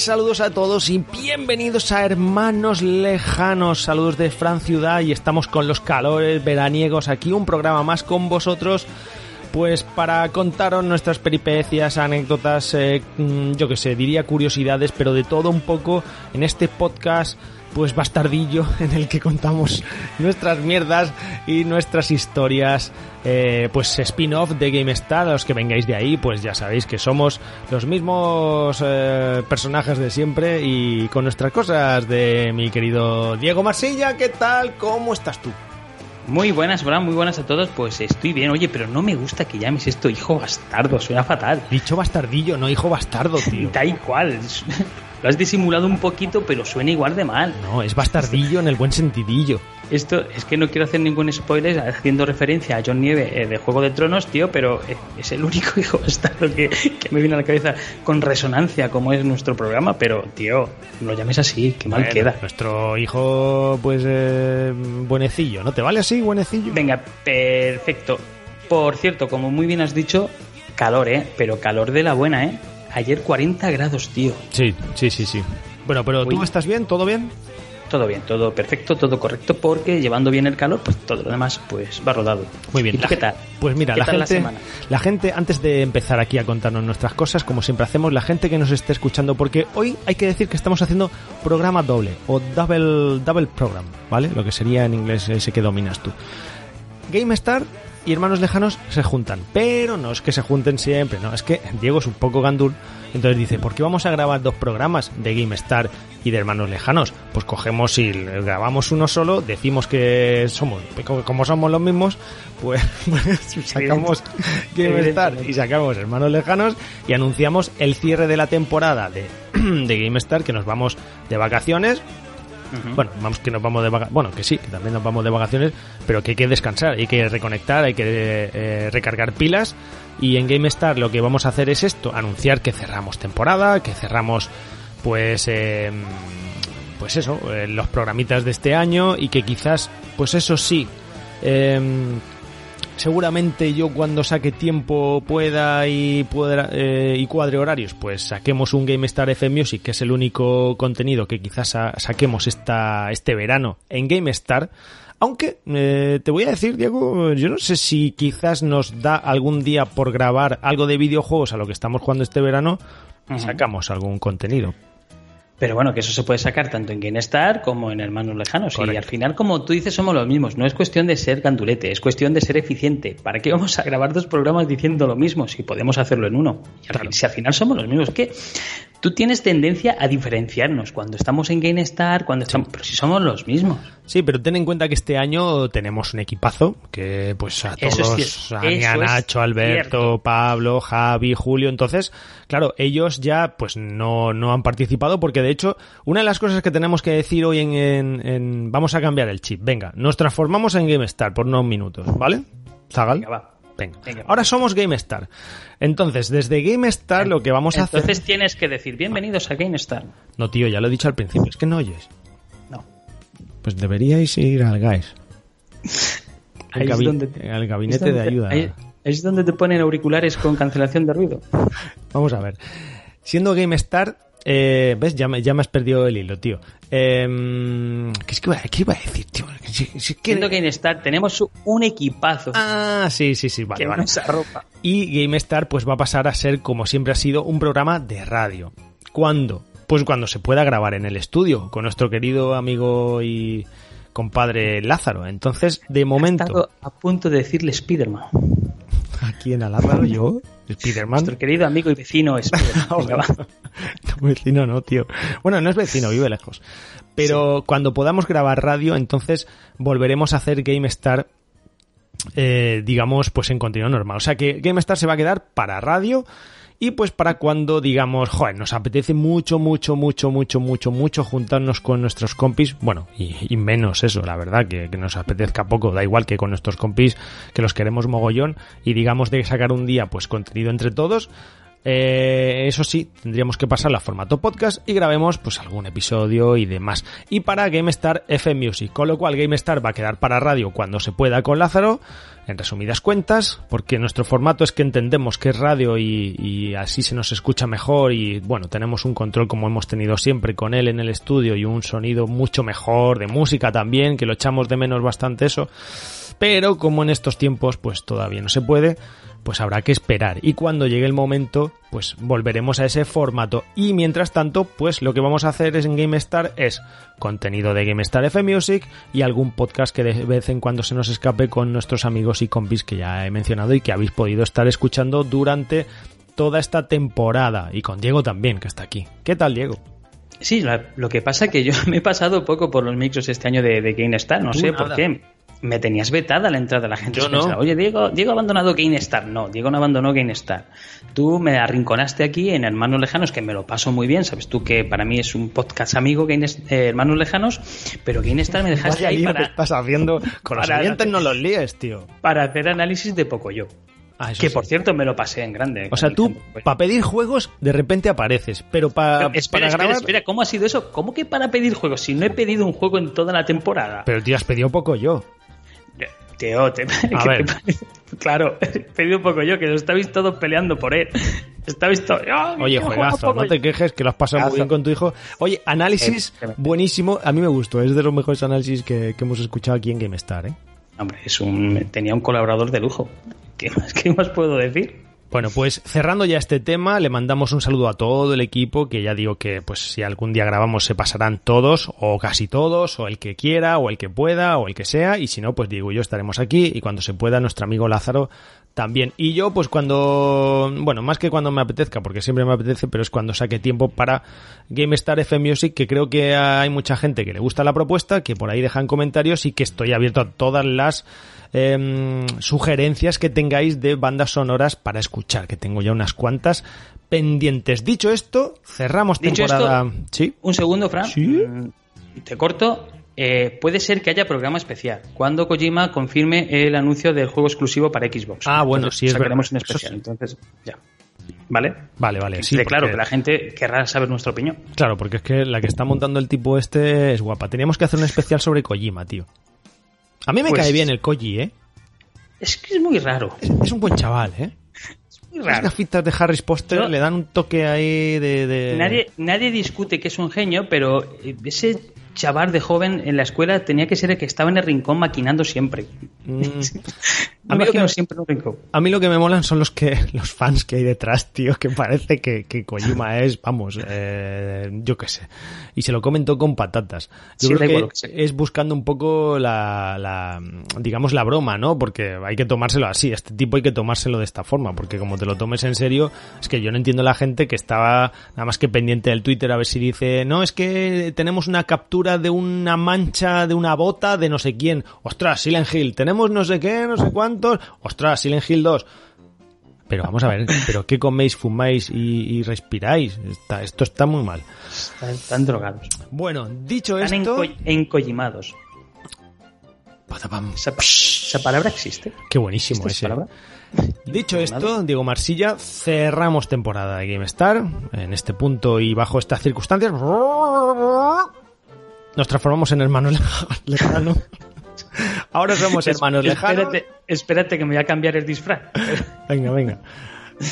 Saludos a todos y bienvenidos a Hermanos Lejanos. Saludos de Fran Ciudad y estamos con los calores veraniegos aquí, un programa más con vosotros. Pues para contaros nuestras peripecias, anécdotas, eh, mm, yo que sé, diría curiosidades, pero de todo un poco en este podcast pues bastardillo en el que contamos nuestras mierdas y nuestras historias eh, pues spin-off de GameStar a los que vengáis de ahí pues ya sabéis que somos los mismos eh, personajes de siempre y con nuestras cosas de mi querido Diego Marsilla ¿qué tal? ¿cómo estás tú? Muy buenas, Bran, muy buenas a todos. Pues estoy bien, oye, pero no me gusta que llames esto hijo bastardo, suena fatal. dicho bastardillo no hijo bastardo tío igual, lo has disimulado un poquito, pero suena igual de mal. no es bastardillo en el buen sentidillo Esto es que no quiero hacer ningún spoiler haciendo referencia a John Nieve eh, de Juego de Tronos, tío, pero eh, es el único hijo bastardo que, que me viene a la cabeza con resonancia, como es nuestro programa. Pero, tío, no lo llames así, que mal Bueno, queda. nuestro hijo pues eh, buenecillo ¿no te vale así buenecillo? Venga, perfecto. Por cierto, como muy bien has dicho, calor, ¿eh? Pero calor de la buena, ¿eh? Ayer 40 grados, tío. Sí, sí, sí, sí. Bueno, pero ¿tú Uy. estás bien? ¿Todo bien? Todo bien, todo perfecto, todo correcto, porque llevando bien el calor, pues todo lo demás pues va rodado. Muy bien. ¿Y tú La qué tal? Pues mira, ¿Qué la la gente, semana? la gente, antes de empezar aquí a contarnos nuestras cosas, como siempre hacemos, la gente que nos esté escuchando, porque hoy hay que decir que estamos haciendo programa doble o double, double program, ¿vale? Lo que sería en inglés ese que dominas tú. GameStar y Hermanos Lejanos se juntan, pero no es que se junten siempre, no, es que Diego es un poco gandul, entonces dice, ¿por qué vamos a grabar dos programas de GameStar y de Hermanos Lejanos? Pues cogemos y grabamos uno solo, decimos que somos, como- somos los mismos, pues, pues sacamos GameStar y sacamos Hermanos Lejanos y anunciamos el cierre de la temporada de, de GameStar, que nos vamos de vacaciones, Bueno, vamos que nos vamos de vacaciones. Bueno, que sí, que también nos vamos de vacaciones, pero que hay que descansar, hay que reconectar, hay que eh, recargar pilas. Y en GameStar lo que vamos a hacer es esto: anunciar que cerramos temporada, que cerramos, pues, eh, pues eso, eh, los programitas de este año y que quizás, pues eso sí. eh, seguramente yo cuando saque tiempo pueda y pueda eh, y cuadre horarios, pues saquemos un GameStar FM Music, que es el único contenido que quizás sa- saquemos esta, este verano en GameStar. Aunque eh, te voy a decir, Diego, yo no sé si quizás nos da algún día por grabar algo de videojuegos a lo que estamos jugando este verano y Ujú. sacamos algún contenido. Pero bueno, que eso se puede sacar tanto en GameStar como en Hermanos Lejanos. Y Correcto. al final, como tú dices, somos los mismos. No es cuestión de ser gandulete, es cuestión de ser eficiente. ¿Para qué vamos a grabar dos programas diciendo lo mismo si podemos hacerlo en uno? Y al Claro. fin- si al final somos los mismos. Que tú tienes tendencia a diferenciarnos cuando estamos en GameStar, cuando estamos... Pero si somos los mismos. Sí, pero ten en cuenta que este año tenemos un equipazo que pues a Eso todos, a es Nacho, Alberto, cierto. Pablo, Javi, Julio, entonces, claro, ellos ya pues no, no han participado porque de hecho una de las cosas que tenemos que decir hoy en, en- en- vamos a cambiar el chip, venga, nos transformamos en GameStar por unos minutos, ¿vale? Zagal. Venga, va. Venga. Venga. Ahora somos GameStar. Entonces, desde GameStar lo que vamos a hacer... Entonces tienes que decir, bienvenidos a GameStar. No, tío, ya lo he dicho al principio, es que no oyes. No. Pues deberíais ir al GAES. Ahí Al, es gabi- donde- al Es gabinete donde de te- ayuda. ahí- Es donde te ponen auriculares con cancelación de ruido. Vamos a ver. Siendo GameStar, eh, ¿ves? Ya me, ya me has perdido el hilo, tío. Eh, ¿qué, es que iba, qué iba a decir, tío? Si- si- que- Siendo GameStar, tenemos un equipazo Ah, sí, sí, sí, vale, que vale. nos arropa. Y GameStar pues va a pasar a ser, como siempre ha sido, un programa de radio. ¿Cuándo? pues cuando se pueda grabar en el estudio con nuestro querido amigo y compadre Lázaro. Entonces, de He momento, estado a punto de decirle Spiderman. ¿a quién a Lázaro? Yo, Spiderman. Nuestro querido amigo y vecino Spiderman. Vecino no, tío. Bueno, no es vecino, vive lejos. Pero cuando podamos grabar radio, entonces volveremos a hacer GameStar, eh, digamos, pues en contenido normal. O sea que GameStar se va a quedar para radio y pues para cuando digamos, joder, nos apetece mucho, mucho, mucho, mucho, mucho, mucho juntarnos con nuestros compis. Bueno, y, y menos eso, la verdad, que, que nos apetezca poco. Da igual que con nuestros compis, que los queremos mogollón y digamos de sacar un día, pues contenido entre todos. Eh, eso sí, tendríamos que pasarla a formato podcast y grabemos pues algún episodio y demás. Y para GameStar FM Music, con lo cual GameStar va a quedar para radio cuando se pueda con Lázaro, en resumidas cuentas, porque nuestro formato es que entendemos que es radio y, y así se nos escucha mejor y bueno, tenemos un control como hemos tenido siempre con él en el estudio y un sonido mucho mejor de música también, que lo echamos de menos bastante eso. Pero como en estos tiempos pues todavía no se puede, pues habrá que esperar. Y cuando llegue el momento, pues volveremos a ese formato. Y mientras tanto, pues lo que vamos a hacer es en GameStar es contenido de GameStar F Music y algún podcast que de vez en cuando se nos escape con nuestros amigos y compis que ya he mencionado y que habéis podido estar escuchando durante toda esta temporada. Y con Diego también, que está aquí. ¿Qué tal, Diego? Sí, lo que pasa es que yo me he pasado poco por los micros este año de, de GameStar, no Tú sé nada. por qué. Me tenías vetada la entrada, la gente Yo se no. pensaba, oye, Diego, Diego ha abandonado GameStar. No, Diego no abandonó GameStar. Tú me arrinconaste aquí en Hermanos Lejanos, que me lo paso muy bien, sabes tú que para mí es un podcast amigo, Gaines- eh, Hermanos Lejanos, pero GameStar me dejaste Vaya ahí lío que para, estás haciendo con los para- oyentes, no los líes, tío. para hacer análisis de poco yo. Ah, Que sí. por cierto me lo pasé en grande. O sea, tú, tiempo. para pedir juegos, de repente apareces, pero para, Pero espera, para espera, grabar... espera, ¿cómo ha sido eso? ¿Cómo que para pedir juegos? Si no he pedido un juego en toda la temporada. Pero tío, has pedido poco yo. Teo, te, ¿qué te ver. parece? Claro, he pedido un poco yo, que estabais todos peleando por él. Estabais todos. ¡Ah, Oye, juegazo, no te quejes, que lo has pasado muy bien con tu hijo. Oye, análisis Eh, eh, buenísimo, a mí me gustó, es de los mejores análisis que, que hemos escuchado aquí en GameStar, ¿eh? Hombre, es un, tenía un colaborador de lujo. ¿Qué más, qué más puedo decir? Bueno, pues cerrando ya este tema, le mandamos un saludo a todo el equipo, que ya digo que pues si algún día grabamos se pasarán todos, o casi todos, o el que quiera, o el que pueda, o el que sea, y si no, pues digo yo estaremos aquí, y cuando se pueda, nuestro amigo Lázaro también. Y yo, pues cuando, bueno, más que cuando me apetezca, porque siempre me apetece, pero es cuando saque tiempo para GameStar F Music, que creo que hay mucha gente que le gusta la propuesta, que por ahí dejan comentarios y que estoy abierto a todas las em, sugerencias que tengáis de bandas sonoras para escuchar, que tengo ya unas cuantas pendientes. Dicho esto, cerramos Dicho temporada. Sí. Un segundo, Fran. Sí. Mm, Te corto. Eh, puede ser que haya programa especial cuando Kojima confirme el anuncio del juego exclusivo para Xbox. Ah, bueno, Entonces, sí, es sacaremos verdad. un especial. Entonces, ya. ¿Vale? Vale, vale, sí. Claro que la gente querrá saber nuestra opinión. Claro, porque es que la que está montando el tipo este es guapa. Teníamos que hacer un especial sobre Kojima, tío. A mí me Pues- cae bien el Koji, ¿eh? Es que es muy raro. Es, es un buen chaval, ¿eh? Es muy Las gafitas de Harry Potter le dan un toque ahí de... de- Nadie, nadie discute que es un genio, pero eh, ese chaval de joven en la escuela tenía que ser el que estaba en el rincón maquinando siempre. Mm. A mí lo que me- siempre en un rincón. A mí lo que me molan son los que los fans que hay detrás, tío, que parece que, que Kojima es, vamos, eh, yo qué sé. Y se lo comentó con patatas. Yo Sí, creo que, igual es buscando un poco la, la, digamos, la broma, ¿no? Porque hay que tomárselo así. Este tipo hay que tomárselo de esta forma, porque como te lo tomes en serio, es que yo no entiendo la gente que estaba nada más que pendiente del Twitter a ver si dice, no, es que tenemos una captura de una mancha de una bota de no sé quién. Ostras, Silent Hill, tenemos no sé qué, no sé Ostras, Silent Hill 2. Pero vamos a ver, ¿pero qué coméis, fumáis y, y respiráis? Está- esto está muy mal. Están, están drogados. Bueno, dicho Están esto... enco- encollimados. ¿Esa, esa palabra existe? Qué buenísimo ¿Existe esa ese. palabra? Dicho esto, Diego Marsilla, cerramos temporada de GameStar. En este punto y bajo estas circunstancias, nos transformamos en hermanos lej- lejanos. Ahora somos hermanos lejanos. Espérate, espérate que me voy a cambiar el disfraz. Venga, venga.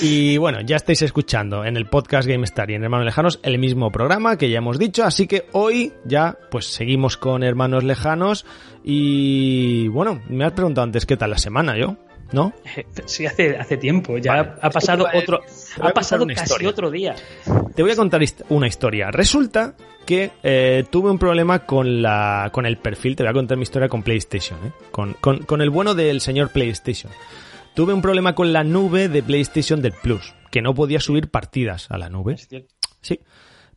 Y bueno, ya estáis escuchando en el podcast GameStar y en Hermanos Lejanos el mismo programa que ya hemos dicho, así que hoy ya pues seguimos con Hermanos Lejanos y bueno, me has preguntado antes qué tal la semana yo. ¿No? Sí, hace, hace tiempo. Ya Vale. ha pasado otro, ha pasado casi historia. otro día. Te voy a contar una historia. Resulta que eh, tuve un problema con la con el perfil. Te voy a contar mi historia con PlayStation, ¿eh? con, con, con el bueno del señor PlayStation. Tuve un problema con la nube de PlayStation del Plus, que no podía subir partidas a la nube. Sí.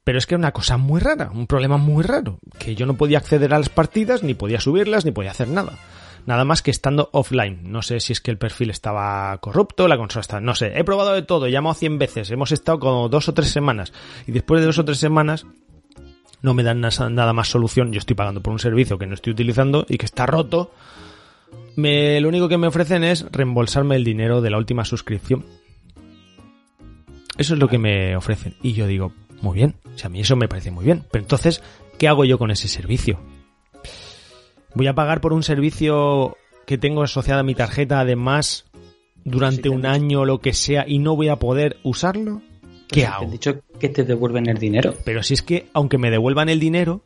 Pero es que era una cosa muy rara, un problema muy raro, que yo no podía acceder a las partidas, ni podía subirlas, ni podía hacer nada. Nada más que estando offline. No sé si es que el perfil estaba corrupto, la consola estaba... No sé, he probado de todo, he llamado 100 veces, hemos estado como dos o tres semanas. Y después de dos o tres semanas no me dan na- nada más solución. Yo estoy pagando por un servicio que no estoy utilizando y que está roto. Me, lo único que me ofrecen es reembolsarme el dinero de la última suscripción. Eso es lo que me ofrecen. Y yo digo, muy bien. O sea, a mí eso me parece muy bien. Pero entonces, ¿qué hago yo con ese servicio? ¿Voy a pagar por un servicio que tengo asociado a mi tarjeta además durante un año o lo que sea y no voy a poder usarlo? ¿Qué Pues te hago? han dicho que te devuelven el dinero. Pero si es que, aunque me devuelvan el dinero,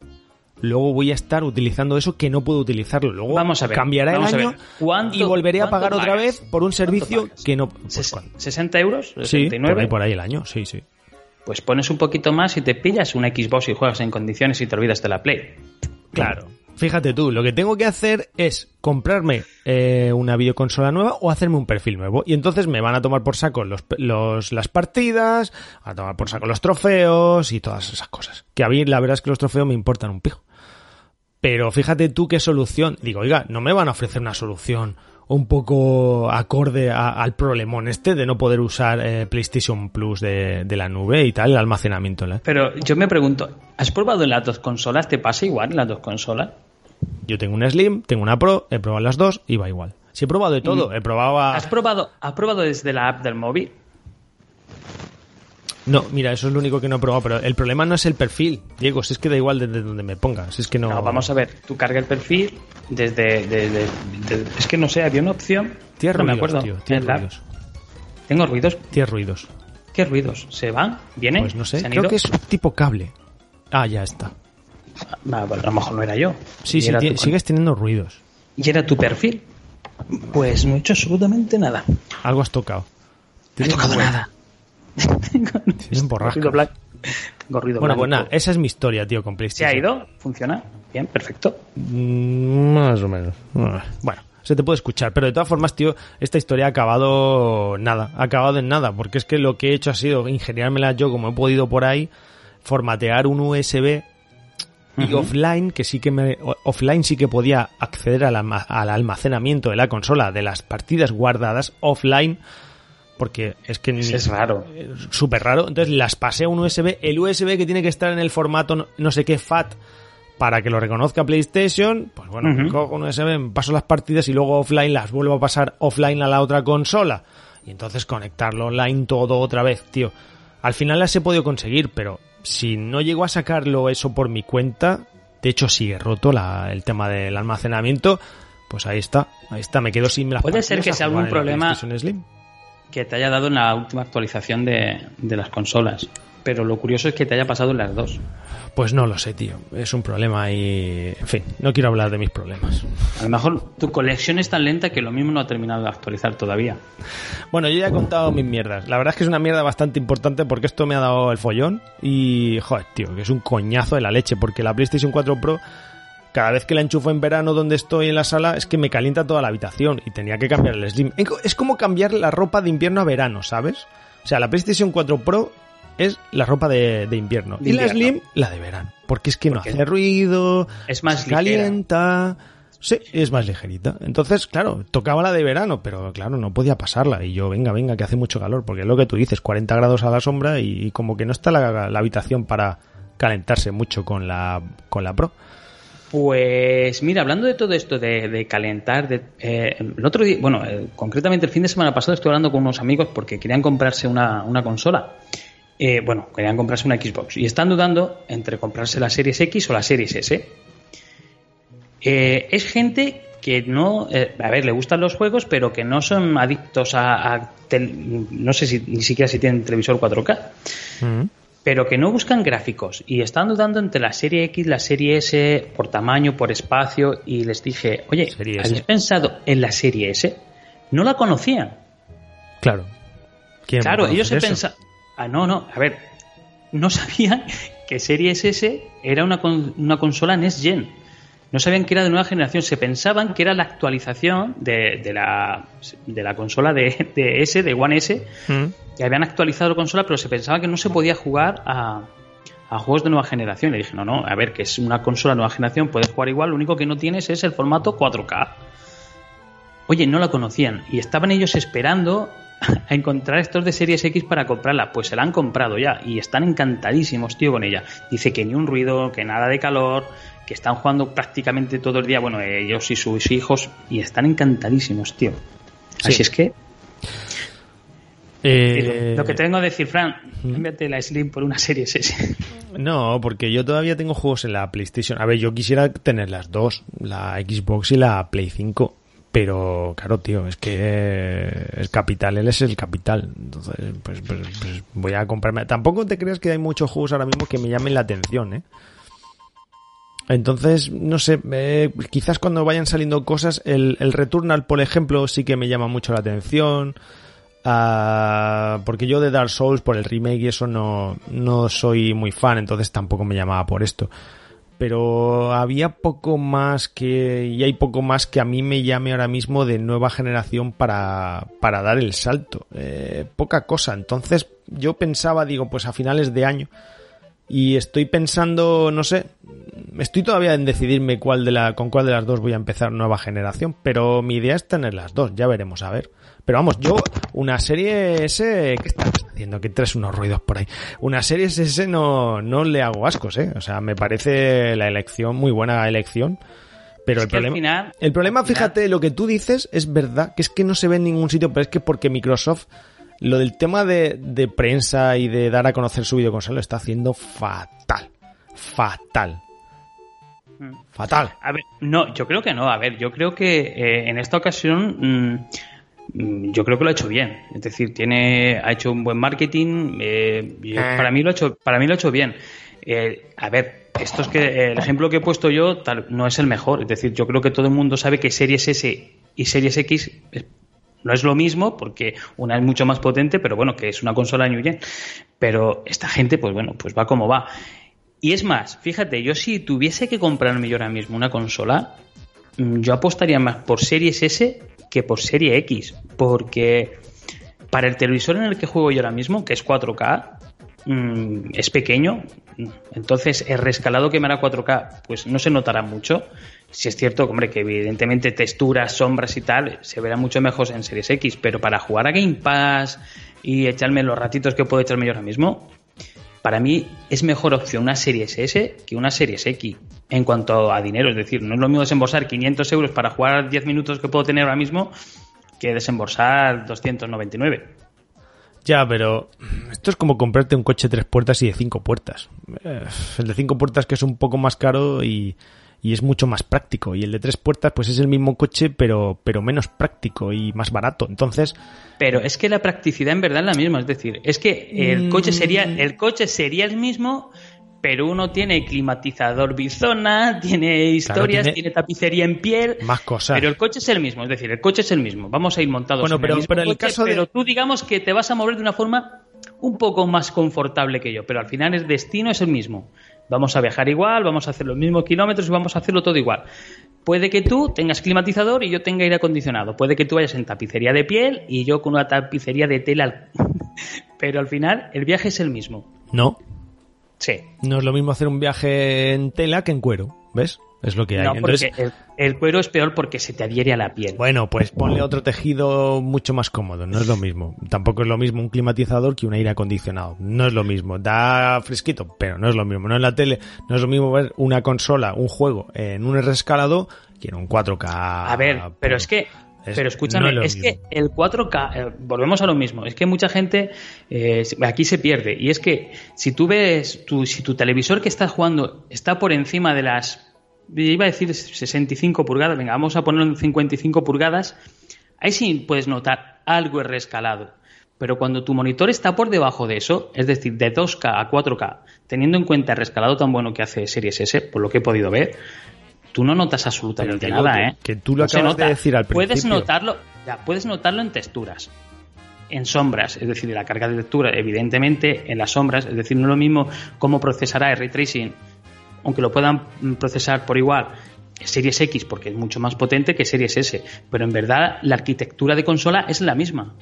luego voy a estar utilizando eso que no puedo utilizarlo. Luego Vamos a ver, cambiará vamos el año ¿Cuánto- y volveré a pagar otra vez por un servicio que no... Pues, Ses- ¿cuánto? ¿60 euros? sí, 69. por ahí, por ahí el año, sí, sí. Pues pones un poquito más y te pillas una Xbox y juegas en condiciones y te olvidas de la Play. Claro. Fíjate tú, lo que tengo que hacer es comprarme eh, una videoconsola nueva o hacerme un perfil nuevo. Y entonces me van a tomar por saco los, los- las partidas, a tomar por saco los trofeos y todas esas cosas. Que a mí la verdad es que los trofeos me importan un pijo. Pero fíjate tú qué solución. Digo, oiga, no me van a ofrecer una solución un poco acorde a- al problemón este de no poder usar eh, PlayStation Plus de, de la nube y tal, el almacenamiento. Pero yo me pregunto, ¿has probado en las dos consolas? ¿Te pasa igual en las dos consolas? Yo tengo una Slim, tengo una Pro, he probado las dos y va igual. Si he probado de todo, he probado a... ¿Has probado, ¿Has probado desde la app del móvil? No, mira, eso es lo único que no he probado, pero el problema no es el perfil, Diego, si es que da igual desde donde me pongas, es que no... No, vamos a ver, tú carga el perfil desde... desde- de- es que no sé, había una opción... Tienes no me ruidos, acuerdo. tío, tienes ruidos. ¿Tengo ruidos? Tienes ruidos. ¿Qué ruidos? ¿Se van? ¿Vienen? Pues no sé, ¿Se han creo ido? que es tipo cable. Ah, ya está. Ah, bueno, a lo mejor no era yo. Sí, sí, era ti- tu- sigues teniendo ruidos. ¿Y era tu perfil? Pues no he hecho absolutamente nada. Algo has tocado. No he tocado nada. Tienes borrascas. Ruido blanco. Tengo ruido Bueno, blanco. pues nada, esa es mi historia, tío, con ¿Se PlayStation. ha ido? ¿Funciona? Bien, perfecto. Mm, Más o menos. Bueno, se te puede escuchar, pero de todas formas, tío, esta historia ha acabado nada, ha acabado en nada, porque es que lo que he hecho ha sido ingeniármela yo como he podido por ahí, formatear un USB y offline, que sí que me, offline sí que podía acceder al, alma- al almacenamiento de la consola de las partidas guardadas offline, porque es que ni- Es raro. súper raro. Entonces las pasé a un USB. El USB que tiene que estar en el formato no, no sé qué FAT para que lo reconozca PlayStation. Pues bueno, Ujú. cojo un USB, me paso las partidas y luego offline las vuelvo a pasar offline a la otra consola. Y entonces conectarlo online todo otra vez, tío. Al final las he podido conseguir, pero si no llego a sacarlo eso por mi cuenta, de hecho sigue roto la- el tema del almacenamiento, pues ahí está, ahí está, me quedo sin las Puede ser que sea algún problema-. Que te haya dado en la última actualización de, de las consolas. Pero lo curioso es que te haya pasado en las dos. Pues no lo sé, tío. Es un problema y... En fin, no quiero hablar de mis problemas. A lo mejor tu colección es tan lenta que lo mismo no ha terminado de actualizar todavía. Bueno, yo ya he contado mis mierdas. La verdad es que es una mierda bastante importante porque esto me ha dado el follón y... Joder, tío, que es un coñazo de la leche porque la PlayStation 4 Pro... Cada vez que la enchufo en verano donde estoy en la sala es que me calienta toda la habitación y tenía que cambiar el Slim. Es como cambiar la ropa de invierno a verano, ¿sabes? O sea, la PlayStation 4 Pro es la ropa de, de invierno. De y la. Slim, la de verano. Porque es que no hace ruido, es más se calienta. Sí, es más ligerita. Entonces, claro, tocaba la de verano, pero claro, no podía pasarla. Y yo, venga, venga, que hace mucho calor, porque es lo que tú dices, 40 grados a la sombra y, como que no está la, la habitación para calentarse mucho con la, con la Pro. Pues mira, hablando de todo esto de, de calentar, de, eh, el otro día, bueno, eh, concretamente el fin de semana pasado estuve hablando con unos amigos porque querían comprarse una, una consola. Eh, bueno, querían comprarse una Xbox y están dudando entre comprarse la Series X o la Series S. Eh, es gente que no, eh, a ver, le gustan los juegos, pero que no son adictos a, a tel- no sé si ni siquiera si tienen televisor 4K Mm. pero que no buscan gráficos y están dudando entre la serie X, la serie S, por tamaño, por espacio, y les dije, oye, ¿habéis pensado en la serie S? no la conocían. Claro. ¿Quién va a Claro, ellos se pensaban. Ah, no, no, a ver. No sabían que Series S era una, con- una consola Next Gen. No sabían que era de nueva generación. Se pensaban que era la actualización de, de la, de la consola de, de S, de One S, Mm. que habían actualizado la consola, pero se pensaba que no se podía jugar a, a juegos de nueva generación. Le dije, no, no, a ver, que es una consola de nueva generación, puedes jugar igual, lo único que no tienes es el formato 4K. Oye, no la conocían y estaban ellos esperando a encontrar estos de Series X para comprarla. Pues se la han comprado ya y están encantadísimos, tío, con ella. Dice que ni un ruido, que nada de calor, que están jugando prácticamente todo el día, bueno, ellos y sus hijos, y están encantadísimos, tío. Sí. Así es que Eh, lo que tengo que decir, Fran, cámbiate la Slim por una Series S. No, porque yo todavía tengo juegos en la PlayStation. A ver, yo quisiera tener las dos, la Xbox y la Play 5. Pero, claro, tío, es que el capital, él es el capital. Entonces, pues, pues- pues voy a comprarme. Tampoco te creas que hay muchos juegos ahora mismo que me llamen la atención, ¿eh? Entonces, no sé, eh, quizás cuando vayan saliendo cosas, el, el Returnal, por ejemplo, sí que me llama mucho la atención. Ah, porque yo de Dark Souls, por el remake y eso, no, no soy muy fan, entonces tampoco me llamaba por esto. Pero había poco más que, y hay poco más que a mí me llame ahora mismo de nueva generación para, para dar el salto. Eh, poca cosa. Entonces yo pensaba, digo, pues a finales de año, y estoy pensando, no sé, estoy todavía en decidirme cuál de la, con cuál de las dos voy a empezar nueva generación, pero mi idea es tener las dos, ya veremos a ver. Pero vamos, yo, una serie S, ¿qué estás haciendo? Que traes unos ruidos por ahí. Una serie S no, no le hago ascos, eh. O sea, me parece la elección, muy buena elección. Pero Es el problema, final- el problema, final- fíjate, lo que tú dices es verdad, que es que no se ve en ningún sitio, pero es que porque Microsoft, lo del tema de, de prensa y de dar a conocer su videoconsola lo está haciendo fatal. Fatal. Mm. Fatal. A ver, no, yo creo que no. A ver, yo creo que eh, en esta ocasión mm, yo creo que lo ha hecho bien. Es decir, tiene, ha hecho un buen marketing. eh, yo- Ah. para mí lo ha hecho, para mí lo ha hecho bien. Eh, a ver, esto es que eh, el ejemplo que he puesto yo tal, no es el mejor. Es decir, yo creo que todo el mundo sabe que Series S y Series X es- no es lo mismo porque una es mucho más potente, pero bueno, que es una consola New Gen. Pero esta gente, pues bueno, pues va como va. Y es más, fíjate, yo si tuviese que comprarme yo ahora mismo una consola, mm, yo apostaría más por Series S que por Serie X, porque para el televisor en el que juego yo ahora mismo, que es 4K, mm, es pequeño, entonces el rescalado que me hará 4K, pues no se notará mucho. Si es cierto, hombre, que evidentemente texturas, sombras y tal, se verá mucho mejor en Series X, pero para jugar a Game Pass y echarme los ratitos que puedo echarme yo ahora mismo, para mí es mejor opción una Series S que una Series X en cuanto a dinero. Es decir, no es lo mismo desembolsar 500 euros para jugar 10 minutos que puedo tener ahora mismo que desembolsar 299. Ya, pero esto es como comprarte un coche de tres puertas y de cinco puertas. Eh, El de cinco puertas que es un poco más caro y, y es mucho más práctico. Y el de tres puertas pues es el mismo coche pero, pero menos práctico y más barato. Entonces, Pero es que la practicidad en verdad es la misma. Es decir, es que el coche sería, Mm. el coche sería el mismo, pero uno tiene climatizador bizona, tiene historias, tiene- tiene... tapicería en piel. más cosas. Pero el coche es el mismo, es decir, el coche es el mismo. Vamos a ir montados Bueno, en pero- el mismo pero en el coche, caso de- pero tú digamos que te vas a mover de una forma un poco más confortable que yo, pero al final el destino es el mismo. Vamos a viajar igual, vamos a hacer los mismos kilómetros y vamos a hacerlo todo igual. Puede que tú tengas climatizador y yo tenga aire acondicionado. Puede que tú vayas en tapicería de piel y yo con una tapicería de tela. Pero al final el viaje es el mismo. no, Sí. no es lo mismo hacer un viaje en tela que en cuero. ¿Ves? Es lo que hay. No, Entonces, porque el, el cuero es peor porque se te adhiere a la piel. Bueno, pues ponle otro tejido mucho más cómodo, no es lo mismo. Tampoco es lo mismo un climatizador que un aire acondicionado. No es lo mismo. Da fresquito, pero no es lo mismo. No en la tele, no es lo mismo ver una consola, un juego en un rescalado que en un 4K. A ver, pero es que, es- pero escúchame, no es que el 4K, eh, volvemos a lo mismo, es que mucha gente eh, aquí se pierde. Y es que si tú ves, tu, si tu televisor que estás jugando está por encima de las, iba a decir 65 pulgadas, venga, vamos a ponerlo en 55 pulgadas, ahí sí puedes notar algo es rescalado. Pero cuando tu monitor está por debajo de eso, es decir, de 2K a 4K, teniendo en cuenta el rescalado tan bueno que hace Series S, por lo que he podido ver, tú no notas absolutamente nada, que- ¿eh? que tú lo No acabas de decir al Puedes principio. notarlo, Ya, puedes notarlo en texturas, en sombras, es decir, la carga de textura, evidentemente en las sombras, es decir, no es lo mismo cómo procesará el ray tracing, aunque lo puedan procesar por igual Series X porque es mucho más potente que Series S, pero en verdad la arquitectura de consola es la misma.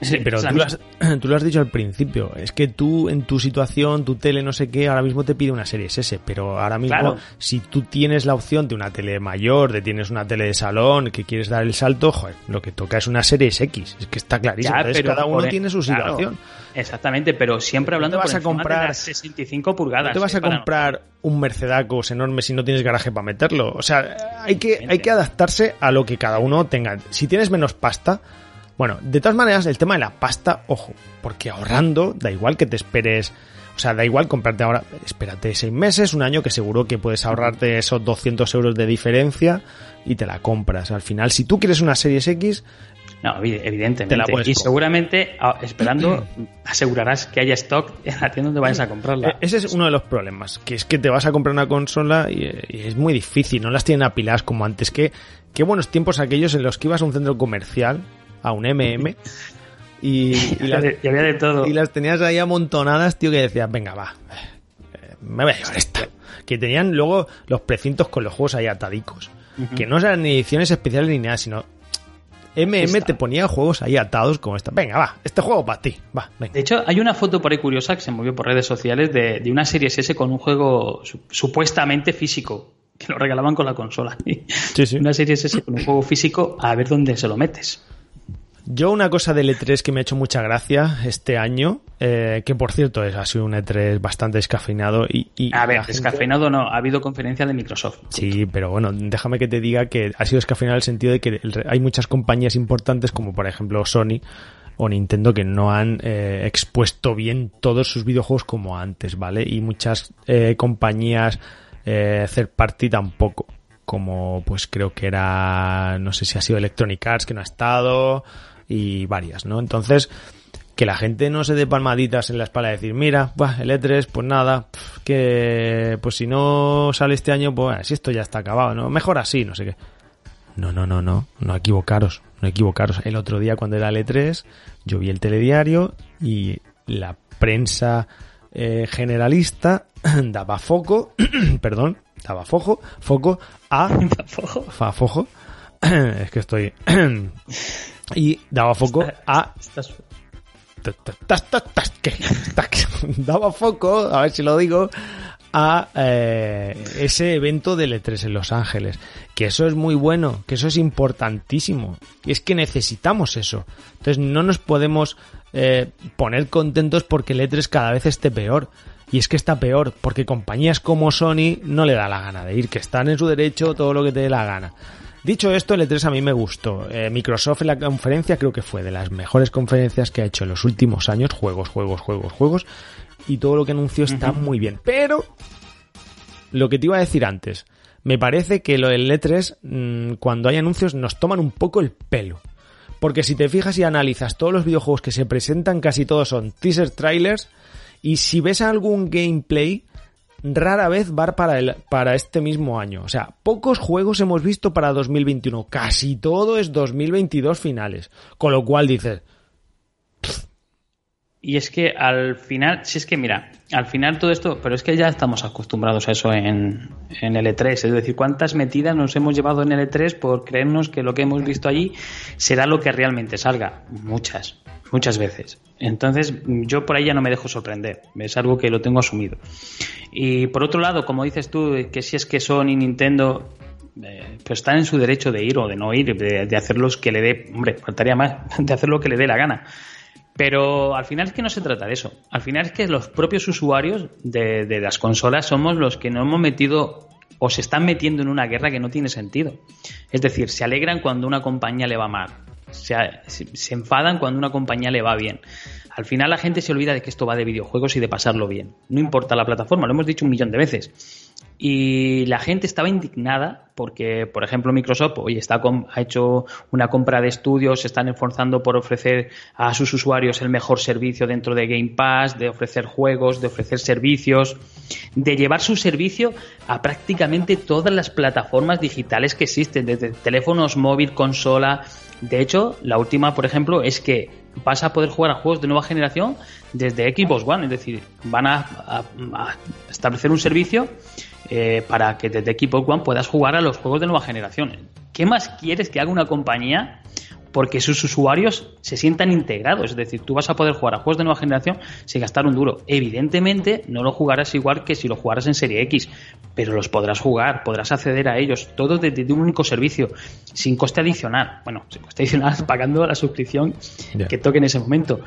Sí, pero tú lo, has, tú lo, has, dicho al principio. Es que tú, en tu situación, tu tele, no sé qué, ahora mismo te pide una serie S. Pero ahora mismo, claro. si tú tienes la opción de una tele mayor, de tienes una tele de salón, que quieres dar el salto, joder, lo que toca es una serie X. Es que está clarísimo. Ya, pero, cada uno tiene su situación. Claro, exactamente, pero siempre hablando te vas a comprar de 65 pulgadas. No te vas a comprar un Mercedacos enorme si no tienes garaje para meterlo. O sea, hay que, hay que adaptarse a lo que cada uno tenga. Si tienes menos pasta, bueno, de todas maneras, el tema de la pasta, ojo, porque ahorrando, da igual que te esperes, o sea, da igual comprarte ahora, espérate seis meses, un año, que seguro que puedes ahorrarte esos 200 euros de diferencia y te la compras. Al final, si tú quieres una Series X, no, evidentemente. y seguramente, esperando, asegurarás que haya stock en la tienda donde vayas a comprarla. E-, ese es uno de los problemas, que es que te vas a comprar una consola y, y es muy difícil, no las tienen apiladas como antes. Que, qué buenos tiempos aquellos en los que ibas a un centro comercial a un MM. Y, y, las, y, había de todo. y las tenías ahí amontonadas, tío, que decías, venga, va, eh, me voy a llevar esta. Que tenían luego los precintos con los juegos ahí atadicos. Uh -huh. Que no eran ni ediciones especiales ni nada, sino MM esta. te ponía juegos ahí atados como esta. Venga, va, este juego para ti. Va, venga. De hecho, hay una foto por ahí curiosa que se movió por redes sociales de, de una serie S con un juego su supuestamente físico. Que lo regalaban con la consola. Sí, sí. Una serie S con un juego físico, a ver dónde se lo metes. Yo una cosa del E3 que me ha hecho mucha gracia este año, eh, que por cierto es, ha sido un E3 bastante descafeinado y... y a ver, gente... descafeinado no, ha habido conferencia de Microsoft. Sí, pero bueno, déjame que te diga que ha sido descafeinado en el sentido de que hay muchas compañías importantes como por ejemplo Sony o Nintendo que no han eh, expuesto bien todos sus videojuegos como antes, ¿vale? Y muchas eh, compañías eh, third party tampoco como pues creo que era no sé si ha sido Electronic Arts que no ha estado y varias, ¿no? Entonces, que la gente no se dé palmaditas en la espalda y decir, mira, buah, el E3, pues nada, que pues si no sale este año, pues si esto ya está acabado, ¿no? Mejor así, no sé qué. No, no, no, no, no equivocaros, no equivocaros. El otro día cuando era el E3, yo vi el telediario y la prensa eh, generalista daba foco, perdón, daba foco, foco a... foco. Fa, foco. es que estoy y daba foco a daba foco a ver si lo digo a eh, ese evento del E3 en Los Ángeles. Que eso es muy bueno que eso es importantísimo. Y es que necesitamos eso. Entonces no nos podemos eh, poner contentos porque el E3 cada vez esté peor. Y es que está peor, porque compañías como Sony no le da la gana de ir, que están en su derecho todo lo que te dé la gana. Dicho esto, el E3 a mí me gustó. Eh, Microsoft en la conferencia creo que fue de las mejores conferencias que ha hecho en los últimos años. Juegos, juegos, juegos, juegos. Y todo lo que anunció está uh -huh. muy bien. Pero, lo que te iba a decir antes, me parece que lo del E3, mmm, cuando hay anuncios, nos toman un poco el pelo. Porque si te fijas y analizas todos los videojuegos que se presentan, casi todos son teaser trailers. Y si ves algún gameplay, rara vez va para, el, para este mismo año. O sea, pocos juegos hemos visto para 2021. Casi todo es 2022 finales. Con lo cual dices... Y es que al final, si es que mira, al final todo esto, pero es que ya estamos acostumbrados a eso en, en el E3. Es decir, cuántas metidas nos hemos llevado en el E3 por creernos que lo que hemos visto allí será lo que realmente salga. Muchas, muchas veces. Entonces, yo por ahí ya no me dejo sorprender. Es algo que lo tengo asumido. Y por otro lado, como dices tú, que si es que Sony, Nintendo, eh, pues están en su derecho de ir o de no ir, de, de hacer los que le dé, hombre, faltaría más, de hacer lo que le dé la gana. Pero al final es que no se trata de eso. Al final es que los propios usuarios de, de las consolas somos los que nos hemos metido o se están metiendo en una guerra que no tiene sentido. Es decir, se alegran cuando una compañía le va mal. Se, se, enfadan cuando una compañía le va bien. Al final la gente se olvida de que esto va de videojuegos y de pasarlo bien. No importa la plataforma, lo hemos dicho un millón de veces. Y la gente estaba indignada porque, por ejemplo, Microsoft hoy está ha hecho una compra de estudios, se están esforzando por ofrecer a sus usuarios el mejor servicio dentro de Game Pass, de ofrecer juegos, de ofrecer servicios, de llevar su servicio a prácticamente todas las plataformas digitales que existen, desde teléfonos móvil, consola. De hecho, la última, por ejemplo, es que vas a poder jugar a juegos de nueva generación desde Xbox One, es decir, van a establecer un servicio eh, para que desde Xbox One puedas jugar a los juegos de nueva generación. ¿Qué más quieres que haga una compañía porque sus usuarios se sientan integrados. Es decir, tú vas a poder jugar a juegos de nueva generación sin gastar un duro. Evidentemente, no lo jugarás igual que si lo jugaras en Serie X, pero los podrás jugar, podrás acceder a ellos, todos desde un único servicio, sin coste adicional. Bueno, sin coste adicional, pagando la suscripción que toque en ese momento.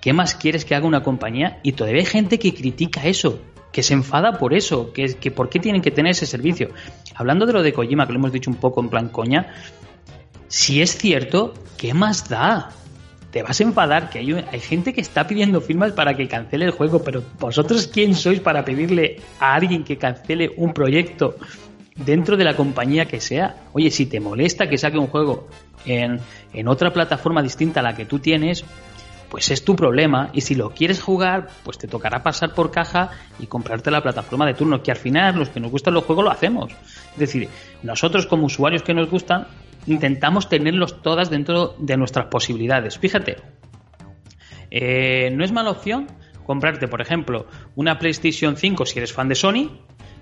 ¿Qué más quieres que haga una compañía? Y todavía hay gente que critica eso que se enfada por eso, que, que por qué tienen que tener ese servicio. Hablando de lo de Kojima, que lo hemos dicho un poco en plan coña, si es cierto, ¿qué más da? Te vas a enfadar que hay, hay gente que está pidiendo firmas para que cancele el juego, pero vosotros quién sois para pedirle a alguien que cancele un proyecto dentro de la compañía que sea. Oye, si te molesta que saque un juego en, en otra plataforma distinta a la que tú tienes, pues es tu problema. Y si lo quieres jugar, pues te tocará pasar por caja y comprarte la plataforma de turno, que al final los que nos gustan los juegos lo hacemos. Es decir, nosotros como usuarios que nos gustan, intentamos tenerlos todas dentro de nuestras posibilidades. Fíjate, eh, no es mala opción comprarte, por ejemplo, una PlayStation 5 si eres fan de Sony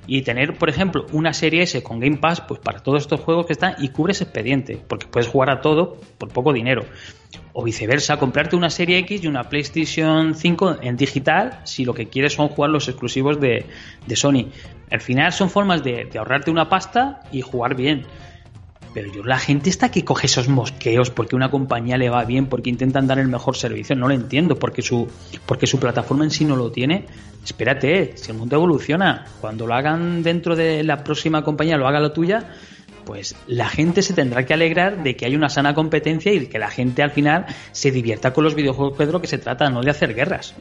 y tener, por ejemplo, una serie S con Game Pass, pues para todos estos juegos que están y cubres expediente, porque puedes jugar a todo por poco dinero. O viceversa, comprarte una serie X y una PlayStation 5 en digital si lo que quieres son jugar los exclusivos de, Sony. Al final son formas de, de ahorrarte una pasta y jugar bien. Pero yo, la gente está que coge esos mosqueos porque una compañía le va bien, porque intentan dar el mejor servicio. No lo entiendo, porque su, porque su plataforma en sí no lo tiene. Espérate, si el mundo evoluciona, cuando lo hagan dentro de la próxima compañía, lo haga la tuya, pues la gente se tendrá que alegrar de que hay una sana competencia y de que la gente al final se divierta con los videojuegos, Pedro, que se trata, no de hacer guerras.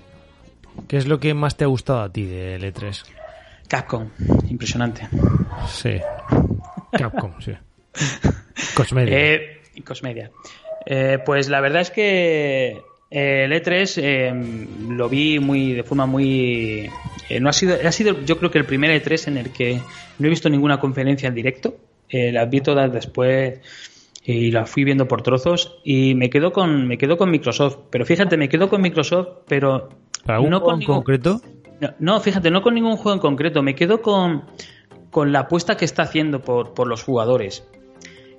¿Qué es lo que más te ha gustado a ti de L3? Capcom, impresionante. Sí, Capcom, sí. Cosmedia. Eh, Cosmedia. Eh, pues la verdad es que eh, el E3 eh, lo vi muy de forma muy no ha sido ha sido yo creo que el primer E3 en el que no he visto ninguna conferencia en directo. Las vi todas después y las fui viendo por trozos y me quedo con me quedo con Microsoft. Pero fíjate me quedo con Microsoft pero ¿Para no con concreto no, no, fíjate no con ningún juego en concreto. Me quedo con con la apuesta que está haciendo por, por los jugadores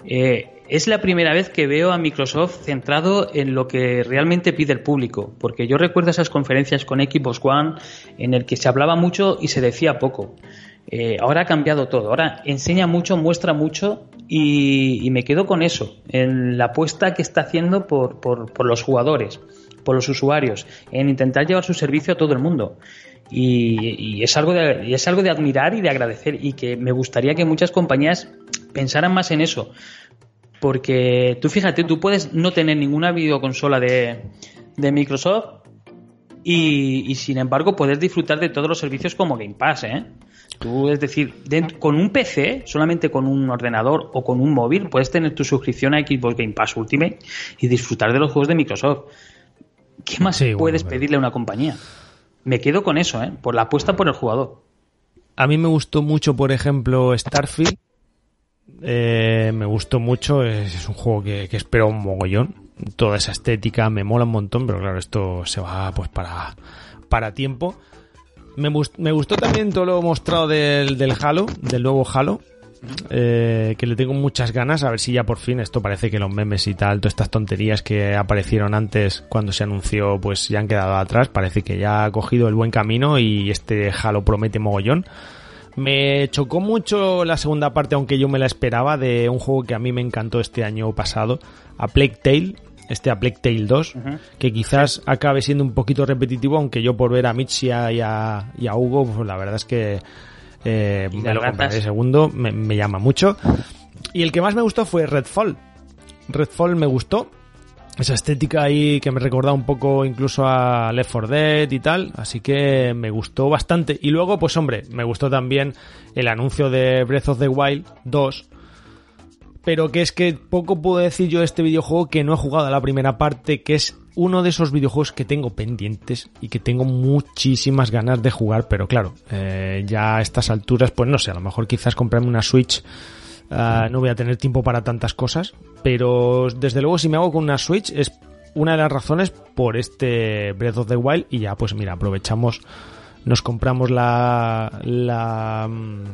eh, es la primera vez que veo a Microsoft centrado en lo que realmente pide el público, porque yo recuerdo esas conferencias con Xbox One en el que se hablaba mucho y se decía poco. Eh, ahora ha cambiado todo, ahora enseña mucho, muestra mucho y, me quedo con eso, en la apuesta que está haciendo por, los jugadores, por los usuarios, en intentar llevar su servicio a todo el mundo. Y, es algo de, y es algo de admirar y de agradecer y que me gustaría que muchas compañías pensaran más en eso. Porque tú fíjate, tú puedes no tener ninguna videoconsola de, de Microsoft y, sin embargo puedes disfrutar de todos los servicios como Game Pass, ¿eh? Tú, es decir, con un PC, solamente con un ordenador o con un móvil, puedes tener tu suscripción a Xbox Game Pass Ultimate y disfrutar de los juegos de Microsoft. ¿Qué más puedes pedirle a una compañía? Me quedo con eso, ¿eh? Por la apuesta por el jugador. A mí me gustó mucho, por ejemplo, Starfield, eh, me gustó mucho, es, un juego que, espero un mogollón. Toda esa estética me mola un montón, pero claro, esto se va pues para, para tiempo. Me, me gustó también todo lo mostrado del, del Halo, del nuevo Halo. Eh, que le tengo muchas ganas a ver si ya por fin esto parece que los memes y tal, todas estas tonterías que aparecieron antes cuando se anunció pues ya han quedado atrás, parece que ya ha cogido el buen camino y este Halo promete mogollón. Me chocó mucho la segunda parte, aunque yo me la esperaba, de un juego que a mí me encantó este año pasado, a Plague Tale, este a Plague Tale 2, que quizás acabe siendo un poquito repetitivo, aunque yo por ver a Mitch y a, Hugo, pues la verdad es que eh, me lo compraré segundo, me, me llama mucho. Y el que más me gustó fue Redfall. Redfall me gustó, esa estética ahí que me recordaba un poco incluso a Left 4 Dead y tal, así que me gustó bastante. Y luego, pues hombre, me gustó también el anuncio de Breath of the Wild 2, pero que es que poco puedo decir yo de este videojuego que no he jugado a la primera parte, que es uno de esos videojuegos que tengo pendientes y que tengo muchísimas ganas de jugar, pero claro, eh, ya a estas alturas, pues no sé, a lo mejor quizás comprarme una Switch Ah, no voy a tener tiempo para tantas cosas, pero desde luego si me hago con una Switch es una de las razones por este Breath of the Wild y ya pues mira, aprovechamos, nos compramos la la mm,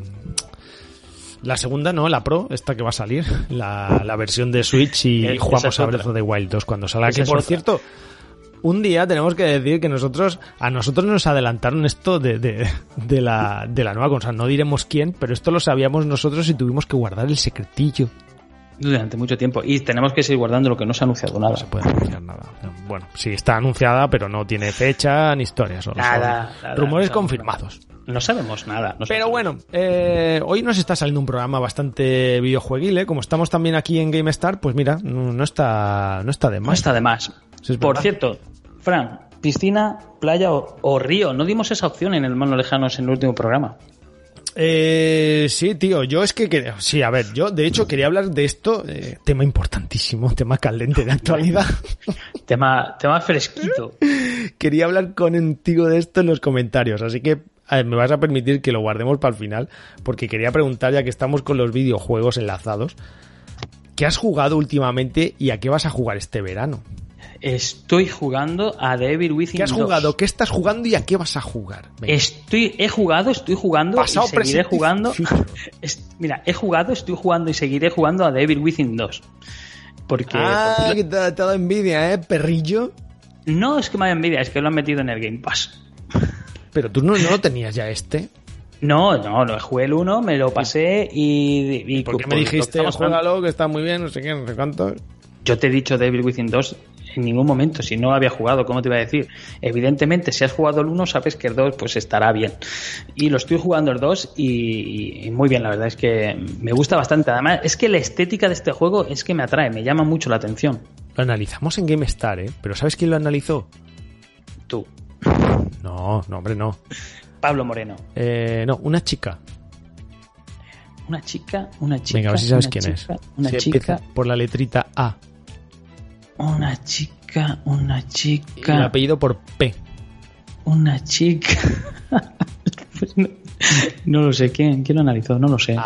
la segunda, ¿no? La Pro, esta que va a salir, la, la versión de Switch y jugamos a. Breath of the Wild 2 cuando salga. Que por otra. cierto, un día tenemos que decir que nosotros, a nosotros nos adelantaron esto de, de, de la, de la nueva consola. No diremos quién, pero esto lo sabíamos nosotros y tuvimos que guardar el secretillo. Durante mucho tiempo. Y tenemos que seguir guardando lo que no se ha anunciado nada. No se puede anunciar nada. Bueno, sí, está anunciada, pero no tiene fecha ni historia. Solo Nada, rumores confirmados. No sabemos nada. no Pero bueno, eh, hoy nos está saliendo un programa bastante videojueguil, ¿eh? Como estamos también aquí en GameStar, pues mira, no, no está, no está de No más. está de más. Es Por verdad. cierto, Fran, piscina, playa o, o río. No dimos esa opción en el Mano Lejanos en el último programa. Eh, sí, tío, yo es que quería, sí, a ver, yo de hecho quería hablar de esto, eh, tema importantísimo, tema caliente de actualidad. Tema, tema fresquito. quería hablar contigo de esto en los comentarios, así que a ver, me vas a permitir que lo guardemos para el final, porque quería preguntar, ya que estamos con los videojuegos enlazados, ¿qué has jugado últimamente y a qué vas a jugar este verano? Estoy jugando a The Evil Within ¿Qué has 2. jugado? ¿Qué estás jugando y a qué vas a jugar? Venga. Estoy, he jugado, estoy jugando Pasado, y seguiré jugando. Es- mira, he jugado, estoy jugando y seguiré jugando a The Evil Within 2. Porque Ah, que te, te ha dado envidia, ¿eh, perrillo? no es que me haya envidia, es que lo han metido en el Game Pass. Pero tú no, no lo tenías ya este. No, no, no jugué el 1, me lo pasé y. y ¿Por qué me lo dijiste, juégalo, que está muy bien, no sé qué, no sé cuánto? Yo te he dicho The Evil Within 2 en ningún momento, si no lo había jugado, ¿cómo te iba a decir? Evidentemente, si has jugado el 1, sabes que el 2 pues estará bien. Y lo estoy jugando el 2 y, y muy bien, la verdad es que me gusta bastante. Además, es que la estética de este juego es que me atrae, me llama mucho la atención. Lo analizamos en GameStar, ¿eh? Pero ¿sabes quién lo analizó? Tú, No, no, hombre, no. Pablo Moreno. Eh, no, una chica. Una chica, una chica. Venga, a ver si sabes quién chica, es. Una Si chica, por la letrita A. una chica, una Y el chica, apellido por P. una chica. No, lo sé, ¿quién, quién lo analizó? No lo sé.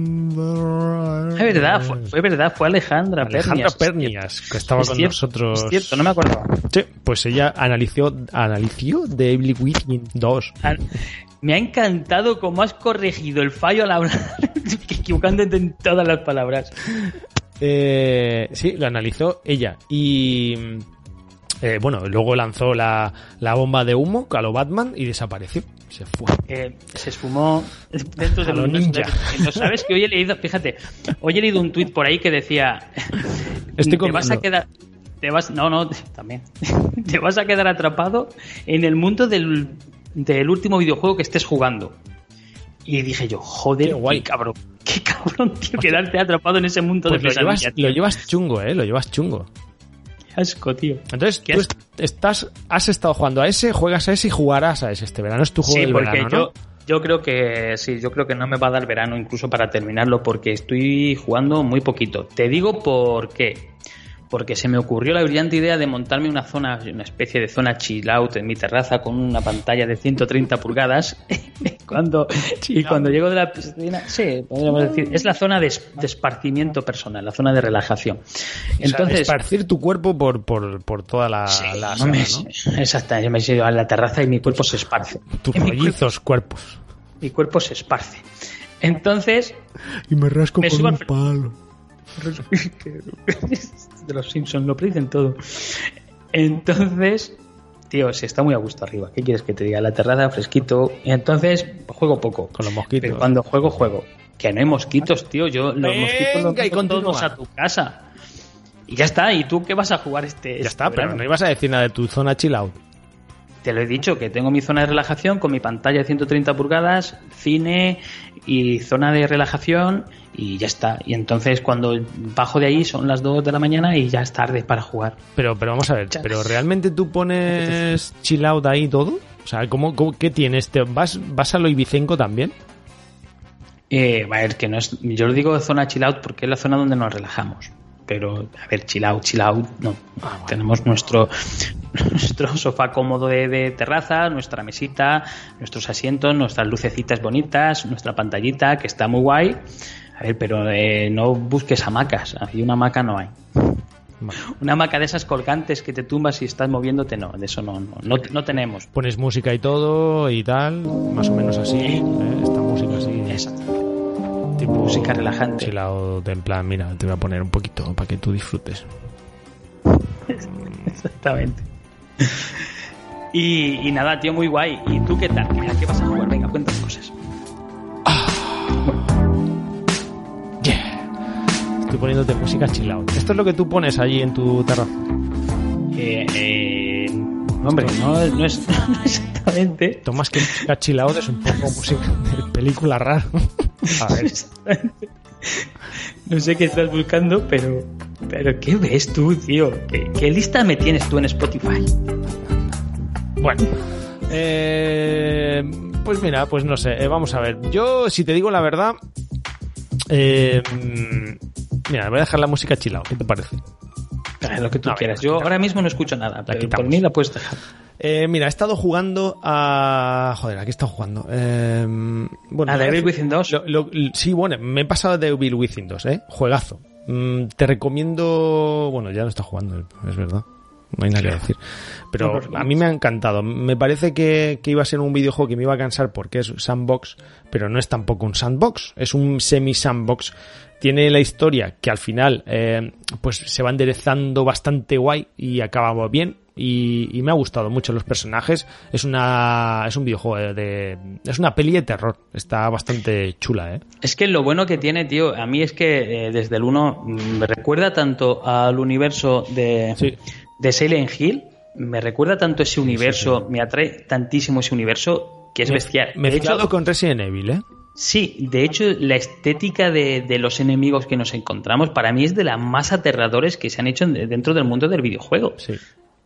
Alejandra. Es verdad, fue, fue verdad, fue Alejandra, Alejandra Pernias. Pernias, que estaba Es con cierto, nosotros. Es cierto, no me acordaba. Sí, pues ella analizó, analizó de Evil Within 2. Ah, Me ha encantado cómo has corregido el fallo al hablar, equivocándote en todas las palabras. Eh, sí, lo analizó ella. Y eh, bueno, luego lanzó la, la bomba de humo a lo Batman y desapareció. Se fue. Eh, se esfumó dentro de los ninja. ¿No sabes que hoy he leído, fíjate, hoy he leído un tuit por ahí que decía, Estoy te vas a quedar, te vas, no, no, también, te vas a quedar atrapado en el mundo del, del último videojuego que estés jugando. Y dije yo, joder, Qué guay. qué cabrón, qué cabrón, tío, quedarte atrapado en ese mundo Pues de lo llevas, tío. lo llevas chungo, eh, lo llevas chungo. Qué asco, tío. Entonces, ¿Qué tú estás, has estado jugando a ese, juegas a ese y jugarás a ese. Este verano es tu juego Sí, del porque verano, yo, ¿no? yo creo que sí, yo creo que no me va a dar verano incluso para terminarlo porque estoy jugando muy poquito. Te digo por qué. Porque se me ocurrió la brillante idea de montarme una zona, una especie de zona chill out en mi terraza con una pantalla de 130 pulgadas. cuando, y cuando llego de la piscina, sí, podríamos decir, es la zona de, de esparcimiento personal, la zona de relajación. O sea, Entonces, esparcir tu cuerpo por, por, por toda la, sí, la no me- sala, ¿no? exacto, yo me he ido a la terraza y mi cuerpo se esparce. Tus rollizos cuerpos. mi cuerpo se esparce. Entonces, Y me rasco Me con un palo. de los Simpsons lo predicen todo. Entonces, tío, se está muy a gusto arriba. ¿Qué quieres que te diga? La terraza, fresquito. Entonces, juego poco. Con los mosquitos. Pero cuando juego, juego. Que no hay mosquitos, tío. Yo los Venga, mosquitos los y todos a tu casa. Y ya está. ¿Y tú qué vas a jugar este? Ya este está, pero verano? no ibas a decir nada de tu zona chill out. Te lo he dicho, que tengo mi zona de relajación con mi pantalla de 130 pulgadas, cine y zona de relajación y ya está. Y entonces cuando bajo de ahí son las 2 de la mañana y ya es tarde para jugar. Pero, pero vamos a ver, ¿pero realmente tú pones chill out ahí todo? O sea, ¿cómo, cómo- qué tienes? ¿Te vas, ¿Vas a lo ibicenco también? Eh, a ver, que no es, yo lo digo zona chill out porque es la zona donde nos relajamos. Pero, a ver, chill out, chill out, no. Tenemos nuestro, nuestro sofá cómodo de, de terraza, nuestra mesita, nuestros asientos, nuestras lucecitas bonitas, nuestra pantallita, que está muy guay. A ver, pero eh, no busques hamacas. Hay una hamaca no hay. Una hamaca de esas colgantes que te tumbas y estás moviéndote, no, de eso no, no, no, no tenemos. Pones música y todo y tal, más o menos así. ¿eh? Esta música así. Exacto. Tipo Música relajante. en plan, mira, te voy a poner un poquito para que tú disfrutes. Exactamente. Y, y nada, tío, muy guay. ¿Y tú qué tal? Mira, ¿qué vas a jugar? Venga, cuéntame cosas. Estoy poniéndote música chill out. Esto es lo que tú pones allí en tu terraza. Eh, eh, hombre, no, no es no exactamente. Tomas que música chill out es un poco música de película rara. A ver, No sé qué estás buscando, pero. Pero, ¿qué ves tú, tío? ¿Qué, lista me tienes tú en Spotify? bueno. Eh, pues mira, pues no sé, eh, vamos a ver. Yo, si te digo la verdad, eh, mira, voy a dejar la música chill out, ¿qué te parece? Ah, Lo que tú No, quieras. Yo ahora mismo no escucho nada, pero por mí la puedes dejar. Eh, mira, he estado jugando a... Joder, aquí he estado jugando. Eh, bueno, ¿A me Devil Within 2? Lo- lo- sí, bueno, me he pasado de Devil Within 2, ¿eh? Juegazo. Mm, te recomiendo... Bueno, ya no está jugando, es verdad. No hay nada que decir. Pero a mí me ha encantado. Me parece que, que iba a ser un videojuego que me iba a cansar porque es sandbox, pero no es tampoco un sandbox. Es un semi-sandbox. Tiene la historia que al final eh, pues se va enderezando bastante guay y acaba bien. Y, y me ha gustado mucho los personajes. Es una es un videojuego de, de- es una peli de terror. Está bastante chula, eh. Es que lo bueno que tiene, tío, a mí es que eh, desde el 1 me recuerda tanto al universo de, Sí. De Silent Hill, me recuerda tanto ese universo, me atrae tantísimo ese universo que es bestial. De Mezclado hecho, con Resident Evil, eh. Sí, de hecho, la estética de, de los enemigos que nos encontramos para mí es de las más aterradores que se han hecho en- dentro del mundo del videojuego. Sí.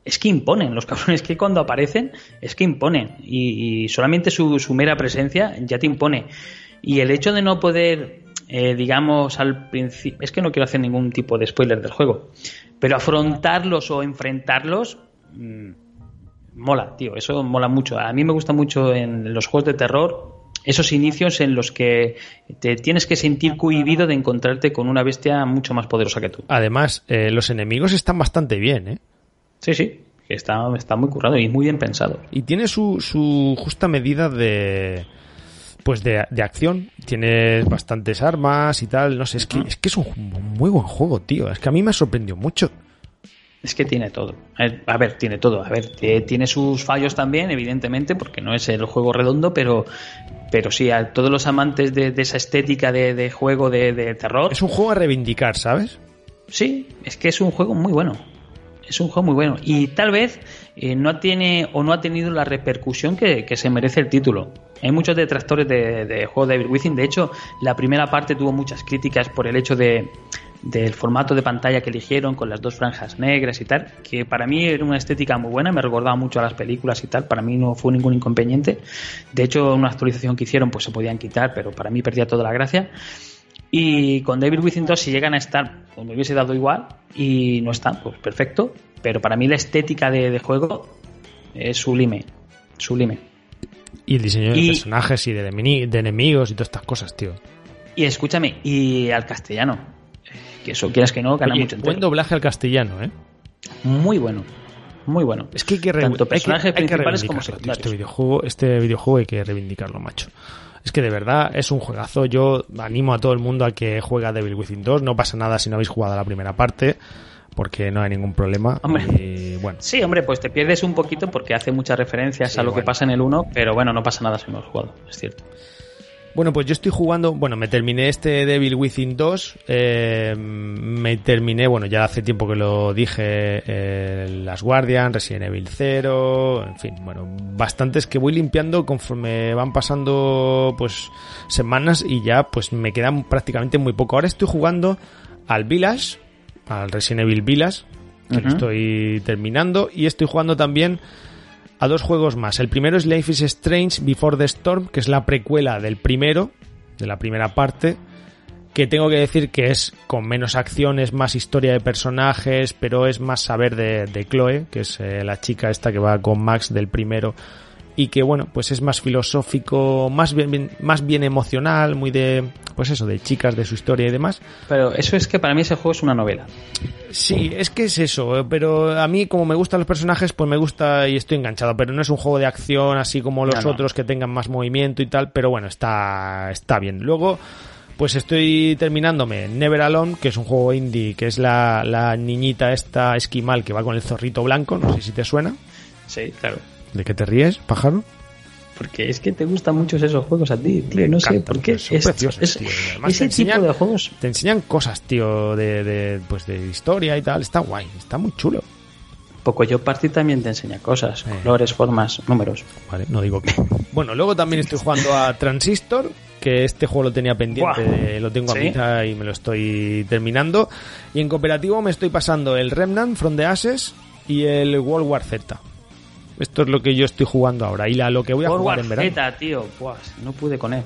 Es que imponen, los cabrones que cuando aparecen es que imponen. Y, y solamente su, su mera presencia ya te impone. Y el hecho de no poder, eh, digamos, al principio. Es que no quiero hacer ningún tipo de spoiler del juego. Pero afrontarlos o enfrentarlos. mm, mola, tío. Eso mola mucho. A mí me gusta mucho en los juegos de terror. Esos inicios en los que te tienes que sentir cohibido de encontrarte con una bestia mucho más poderosa que tú. Además, eh, los enemigos están bastante bien, eh. Sí, sí. Está, está muy currado y muy bien pensado. Y tiene su, su justa medida de pues de, de acción. Tienes bastantes armas y tal. No sé, es que, es que es un muy buen juego, tío. Es que a mí me sorprendió mucho. Es que tiene todo. A ver, a ver, tiene todo. A ver, t- tiene sus fallos también, evidentemente, porque no es el juego redondo, pero, pero sí, a todos los amantes de, de esa estética de, de juego de, de terror, Es un juego a reivindicar, ¿sabes? sí, es que es un juego muy bueno. Es un juego muy bueno. Y tal vez eh, no tiene o no ha tenido la repercusión que, que se merece el título. Hay muchos detractores de, de juego de Devil Within. De hecho, la primera parte tuvo muchas críticas por el hecho de del formato de pantalla que eligieron con las dos franjas negras y tal, que para mí era una estética muy buena, me recordaba mucho a las películas y tal, para mí no fue ningún inconveniente. De hecho, una actualización que hicieron pues se podían quitar, pero para mí perdía toda la gracia. Y con Devil Within 2, si llegan a estar, pues me hubiese dado igual. Y no están, pues perfecto. Pero para mí la estética de, de juego es sublime. Sublime. Y el diseño de Y- personajes y de, de enemigos y todas estas cosas, tío. Y escúchame, y al castellano. Que eso, quieras que no, gana Oye, mucho. buen entero. doblaje al castellano, ¿eh? Muy bueno. Muy bueno. Es que hay que, Tanto hay que- hay como tío. Este videojuego, este videojuego hay que reivindicarlo, macho. Es que de verdad es un juegazo. Yo animo a todo el mundo a que juegue a Devil Within 2. No pasa nada si no habéis jugado a la primera parte, porque no hay ningún problema. Hombre. Y bueno, Sí, hombre, pues te pierdes un poquito porque hace muchas referencias Sí, a lo que pasa en el 1, pero bueno, no pasa nada si no has jugado, es cierto. Bueno, pues yo estoy jugando, bueno, me terminé este Devil Within 2, eh, me terminé, bueno, ya hace tiempo que lo dije, eh, Las Guardian, Resident Evil 0, en fin, bueno, bastantes que voy limpiando conforme van pasando, pues, semanas y ya, pues, me quedan prácticamente muy poco. Ahora estoy jugando al Village, al Resident Evil Village, que lo estoy terminando, y estoy jugando también a dos juegos más. El primero es Life is Strange Before the Storm, que es la precuela del primero, de la primera parte, que tengo que decir que es con menos acciones, más historia de personajes, pero es más saber de, de Chloe, que es eh, la chica esta que va con Max del primero, y que bueno, pues es más filosófico, más bien, más bien emocional, muy de, pues eso, de chicas, de su historia y demás. Pero eso es que para mí ese juego es una novela. Sí, es que es eso, eh, pero a mí como me gustan los personajes, pues me gusta y estoy enganchado, pero no es un juego de acción así como los No, no. otros que tengan más movimiento y tal, pero bueno, está, está bien. Luego, pues estoy terminándome Never Alone, que es un juego indie, que es la, la niñita esta esquimal que va con el zorrito blanco, no sé si te suena. Sí, claro. ¿De qué te ríes, pájaro? Porque es que te gustan mucho esos juegos a ti, tío. No sé por qué. Es- preciosos, es- tío, además ese enseñan- tipo de juegos. Te enseñan cosas, tío, de, de, pues de historia y tal, está guay, está muy chulo. Poco Party también te enseña cosas, Eh. colores, formas, números. Vale, no digo que. Bueno, luego también estoy jugando a Transistor, que este juego lo tenía pendiente, eh, lo tengo a ¿Sí? mitad y me lo estoy terminando. Y en cooperativo me estoy pasando el Remnant from the Ashes y el World War Z. Esto es lo que yo estoy jugando ahora. Y la, lo que voy a jugar en verano. Tío. No pude con él.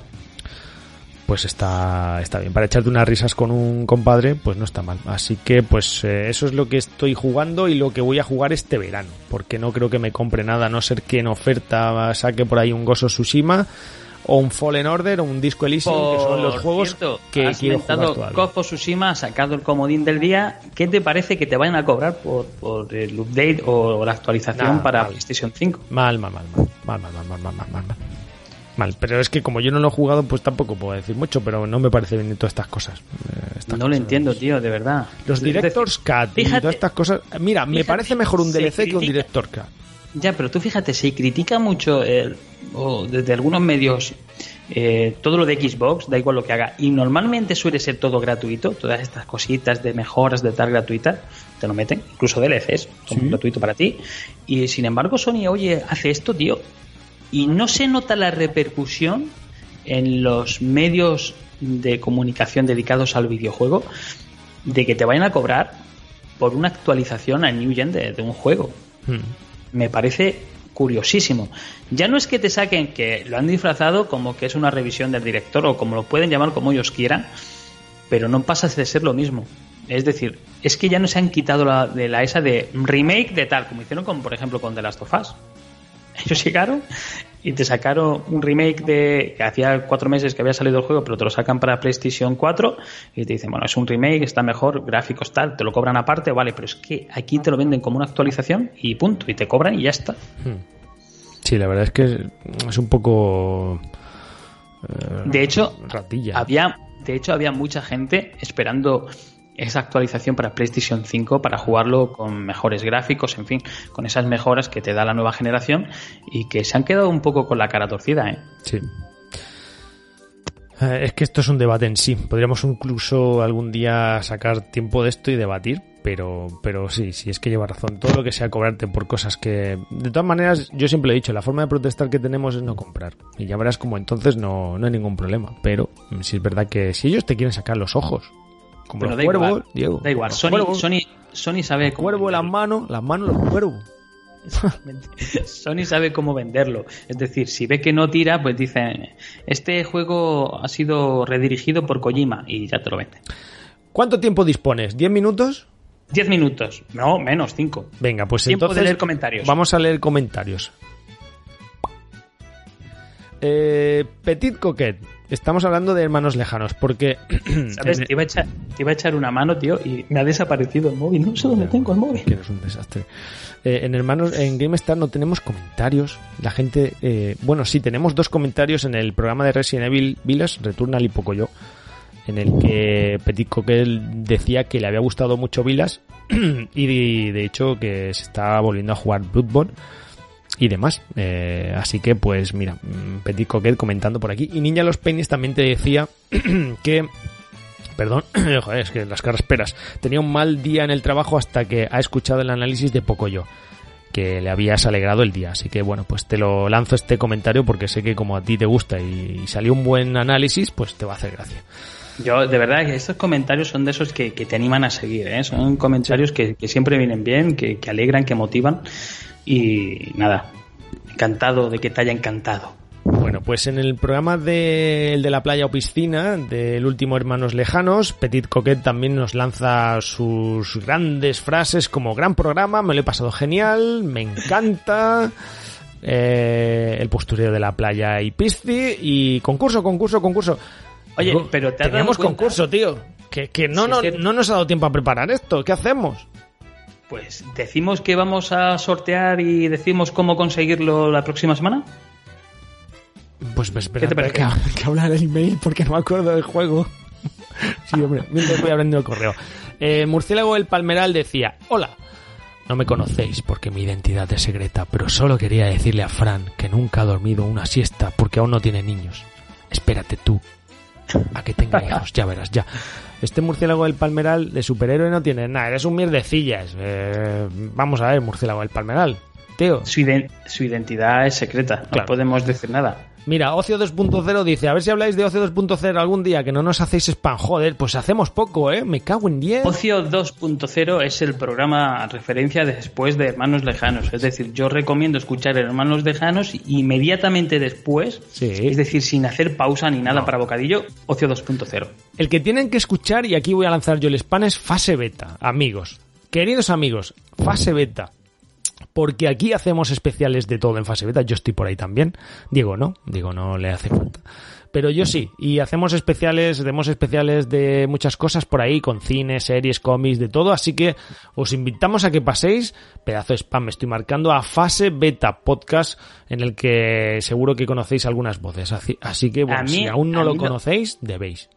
Pues está, está bien. Para echarte unas risas con un compadre, pues no está mal. Así que, pues eh, eso es lo que estoy jugando y lo que voy a jugar este verano. Porque no creo que me compre nada, a no ser que en oferta saque por ahí un Gozo Tsushima o un Fallen Order o un Disco Elysium, que son los juegos cierto, que has quiero jugar. Kof Tsushima, has sacado el comodín del día. ¿Qué te parece que te vayan a cobrar por, por el update o la actualización Nada, para mal. PlayStation 5? Mal, mal, mal, mal, mal, mal, mal, mal, mal, mal, mal, mal. Mal, pero es que como yo no lo he jugado, pues tampoco puedo decir mucho, pero no me parece bien todas estas cosas. Eh, estas No lo entiendo, tío, de verdad. Los Directors Cut y fíjate- todas estas cosas. Mira, me parece mejor un DLC que un Director Cut. Ya, pero tú fíjate, se critica mucho el- o desde algunos medios eh, todo lo de Xbox, da igual lo que haga, y normalmente suele ser todo gratuito, todas estas cositas de mejoras de tal gratuita, te lo meten, incluso DLCs, son Sí. gratuito para ti. Y sin embargo, Sony, oye, hace esto, tío, y no se nota la repercusión en los medios de comunicación dedicados al videojuego de que te vayan a cobrar por una actualización a New Gen de- de un juego Hmm. Me parece curiosísimo. Ya no es que te saquen que lo han disfrazado como que es una revisión del director o como lo pueden llamar como ellos quieran, pero no pasa de ser lo mismo. Es decir, es que ya no se han quitado la, de la esa de remake de tal, como hicieron con, por ejemplo, con The Last of Us. Ellos llegaron y te sacaron un remake de que hacía cuatro meses que había salido el juego, pero te lo sacan para PlayStation 4 y te dicen, bueno, es un remake, está mejor, gráficos tal, te lo cobran aparte, vale, pero es que aquí te lo venden como una actualización y punto, y te cobran y ya está. Sí, la verdad es que es un poco. eh, De hecho, ratilla. había, de hecho, había mucha gente esperando esa actualización para PlayStation 5 para jugarlo con mejores gráficos, en fin, con esas mejoras que te da la nueva generación y que se han quedado un poco con la cara torcida, ¿eh? Sí. Eh, Es que esto es un debate en sí. Podríamos incluso algún día sacar tiempo de esto y debatir, pero, pero sí, sí, es que lleva razón. Todo lo que sea cobrarte por cosas que... De todas maneras, yo siempre he dicho, la forma de protestar que tenemos es no comprar. Y ya verás como entonces no, no hay ningún problema. Pero mm, sí es verdad que si ellos te quieren sacar los ojos, como Pero los da cuervos, igual, Diego. Da igual, Sony, Sony, Sony sabe cómo cuervo las manos, las manos los cuervos. Sony sabe cómo venderlo. Es decir, si ve que no tira, pues dicen, este juego ha sido redirigido por Kojima y ya te lo venden. ¿Cuánto tiempo dispones? ¿10 minutos? 10 minutos, no, menos, 5. Venga, pues Tiempo de entonces leer comentarios. vamos a leer comentarios. Eh, Petit Coquet. Estamos hablando de hermanos lejanos, porque... ¿Sabes? Te iba, a echar, te iba a echar una mano, tío, y me ha desaparecido el móvil. No sé dónde tengo el móvil. que eres un desastre. Eh, en hermanos, en GameStar no tenemos comentarios. La gente, eh, bueno, sí tenemos dos comentarios en el programa de Resident Evil Village, Returnal y poco yo, en el que Petit Coquet decía que le había gustado mucho Village y de, de hecho que se está volviendo a jugar Bloodborne. Y demás. Eh, así que, pues mira, mm, Petit Coquet comentando por aquí. Y Niña Los Peines también te decía que perdón, joder, es que las carrasperas. Tenía un mal día en el trabajo hasta que ha escuchado el análisis de Pocoyo, que le habías alegrado el día. Así que bueno, pues te lo lanzo este comentario porque sé que como a ti te gusta y, salió un buen análisis, pues te va a hacer gracia. Yo, de verdad, estos comentarios son de esos que, te animan a seguir, ¿eh? Son comentarios que, siempre vienen bien, que alegran, que motivan. Y nada, encantado de que te haya encantado. Bueno, pues en el programa de, el de la playa o piscina, del último Hermanos Lejanos, Petit Coquet también nos lanza sus grandes frases como gran programa, me lo he pasado genial, me encanta, eh, el postureo de la playa y pisci, y concurso, concurso, concurso. Oye, pero te Teníamos concurso, tío. Que, que no, no, no nos ha dado tiempo a preparar esto. ¿Qué hacemos? Pues decimos que vamos a sortear y decimos cómo conseguirlo la próxima semana. Pues, pues espera, que, que, hablar el email porque no me acuerdo del juego. sí, hombre, mientras voy abriendo el correo. Eh, Murciélago el Palmeral decía, hola. No me conocéis porque mi identidad es secreta, pero solo quería decirle a Fran que nunca ha dormido una siesta porque aún no tiene niños. Espérate tú a que tenga hijos, ya verás, ya. Este murciélago del palmeral de superhéroe no tiene nada, eres un mierdecillas. Eh, vamos a ver, murciélago del palmeral, tío. Su, identidad es secreta, no podemos decir nada. Mira, Ocio 2.0 dice, a ver si habláis de Ocio 2.0 algún día, que no nos hacéis spam. Joder, pues hacemos poco, ¿eh? Me cago en 10. Ocio 2.0 es el programa referencia después de Hermanos Lejanos. Es decir, yo recomiendo escuchar Hermanos Lejanos inmediatamente después, es decir, sin hacer pausa ni nada para bocadillo, Ocio 2.0. El que tienen que escuchar, y aquí voy a lanzar yo el spam, es fase beta, amigos. Queridos amigos, fase beta porque aquí hacemos especiales de todo en fase beta. Yo estoy por ahí también. Diego no, Diego no le hace falta. Pero yo sí, y hacemos especiales, hacemos especiales de muchas cosas por ahí, con cine, series, cómics, de todo, así que os invitamos a que paséis, pedazo de spam me estoy marcando, a Fase Beta Podcast, en el que seguro que conocéis algunas voces. Así, que, bueno, si aún no lo conocéis, debéis.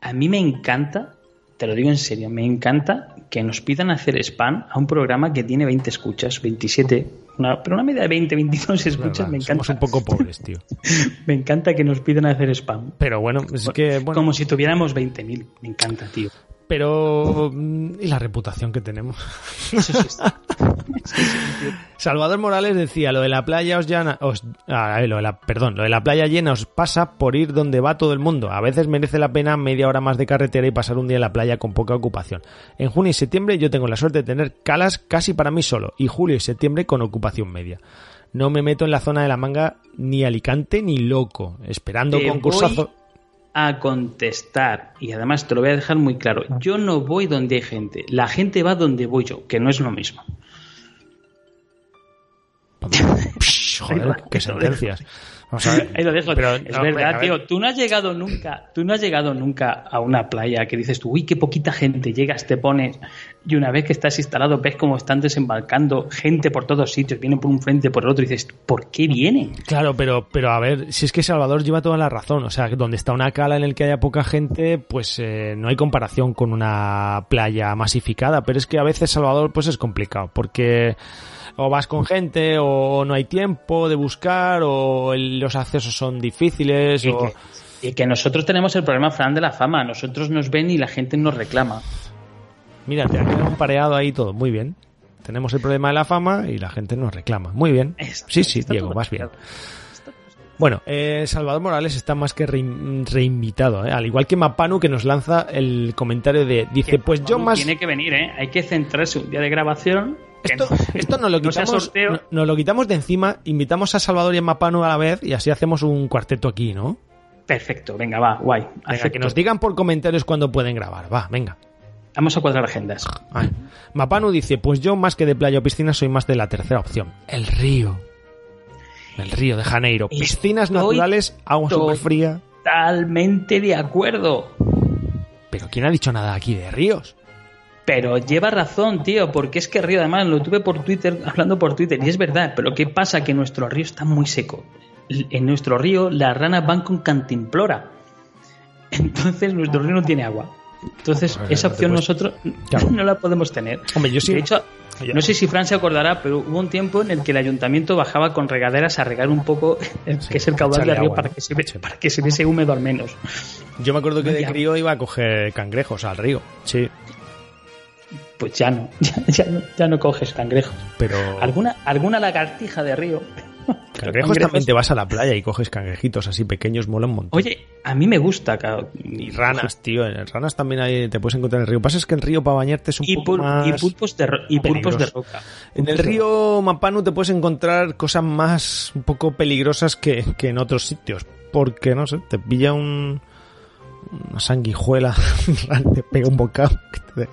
A mí me encanta te lo digo en serio, me encanta que nos pidan hacer spam a un programa que tiene 20 escuchas, 27, una, pero una media de 20, 22 escuchas, me encanta. Somos un poco pobres, tío. me encanta que nos pidan hacer spam. Pero bueno, es que... Bueno. Como si tuviéramos 20.000, me encanta, tío pero mm, y la reputación que tenemos. Salvador Morales decía, lo de la playa os llana, os, ah, lo de la, perdón, lo de la playa llena os pasa por ir donde va todo el mundo. A veces merece la pena media hora más de carretera y pasar un día en la playa con poca ocupación. En junio y septiembre yo tengo la suerte de tener calas casi para mí solo y julio y septiembre con ocupación media. No me meto en la zona de la manga ni Alicante ni loco, esperando concursazo a contestar. Y además te lo voy a dejar muy claro. Yo no voy donde hay gente. La gente va donde voy yo, que no es lo mismo. Joder, qué sentencias. Ahí lo dejo. Pero, es verdad, tío. Tú no has llegado nunca, tú no has llegado nunca a una playa que dices tú, uy, qué poquita gente. Llegas, te pones, y una vez que estás instalado, ves cómo están desembarcando gente por todos sitios, vienen por un frente, por el otro, y dices, ¿por qué vienen? Claro, pero, pero a ver, si es que Salvador lleva toda la razón. O sea, donde está una cala en el que haya poca gente, pues eh, no hay comparación con una playa masificada. Pero es que a veces Salvador, pues es complicado, porque o vas con gente o no hay tiempo de buscar o los accesos son difíciles. Y, que, que nosotros tenemos el problema, Fran, de la fama. Nosotros nos ven y la gente nos reclama. Mira, te ha quedado un pareado ahí todo. Muy bien. Tenemos el problema de la fama y la gente nos reclama. Muy bien. sí, sí, Diego, vas bien. Bueno, eh, Salvador Morales está más que reinvitado, ¿eh? al igual que Mapanu que nos lanza el comentario de, dice, pues yo más... Tiene que venir, ¿eh? hay que centrarse un día de grabación esto, esto nos, lo quitamos, nos lo quitamos de encima, invitamos a Salvador y a Mapano a la vez y así hacemos un cuarteto aquí, ¿no? Perfecto, venga, va, guay. que nos digan por comentarios cuándo pueden grabar, va, venga. Vamos a cuadrar agendas. Mapanu dice, pues yo más que de playa o piscina soy más de la tercera opción, el río. El río de Janeiro. Piscinas naturales, agua súper fría. Totalmente de acuerdo. Pero ¿quién ha dicho nada aquí de ríos? Pero lleva razón, tío, porque es que Río, además, lo tuve por Twitter, hablando por Twitter, y es verdad, pero ¿qué pasa? Que nuestro río está muy seco. En nuestro río las ranas van con cantimplora. Entonces nuestro río no tiene agua. Entonces, esa opción nosotros no la podemos tener. Hombre, yo sí. De hecho, Ya. No sé si Fran se acordará, pero hubo un tiempo en el que el ayuntamiento bajaba con regaderas a regar un poco el que es el caudal del río agua, para, que se para que se viese húmedo al menos. Yo me acuerdo que de crío iba a coger cangrejos al río. Sí, Pues ya no, ya, ya no, ya no coges cangrejos. pero ¿Alguna, alguna lagartija de río? cangrejos también te vas a la playa y coges cangrejitos así pequeños, mola un montón. Oye, a mí me gusta. ca- y ranas, tío, en ranas también hay, te puedes encontrar en el río. Lo que pasa es que el río para bañarte es un Y, poco más... y pulpos de, ro- y pulpos de roca. En el río Mapanu te puedes encontrar cosas más un poco peligrosas que, que en otros sitios. Porque, no sé, te pilla un, una sanguijuela, te pega un bocado.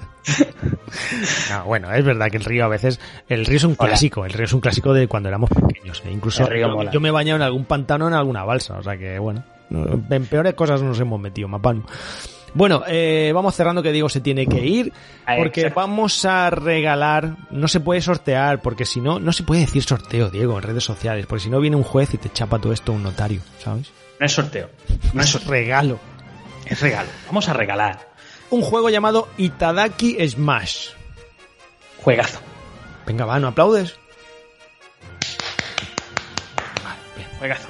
No, bueno, es verdad que el río a veces, el río es un Hola. clásico, el río es un clásico de cuando éramos pequeños. e incluso yo, me he bañado en algún pantano, en alguna balsa, o sea que bueno, no- en peores cosas nos hemos metido, Mapanu. Bueno, eh, vamos cerrando que Diego se tiene que ir porque vamos a regalar, no se puede sortear porque si no, no se puede decir sorteo, Diego, en redes sociales, porque si no viene un juez y te chapa todo esto un notario, ¿sabes? No es sorteo, no es Es sorteo, regalo. Es regalo. Vamos a regalar. Un juego llamado Itadaki Smash. Juegazo. Venga, va, ¿no aplaudes? Juegazo.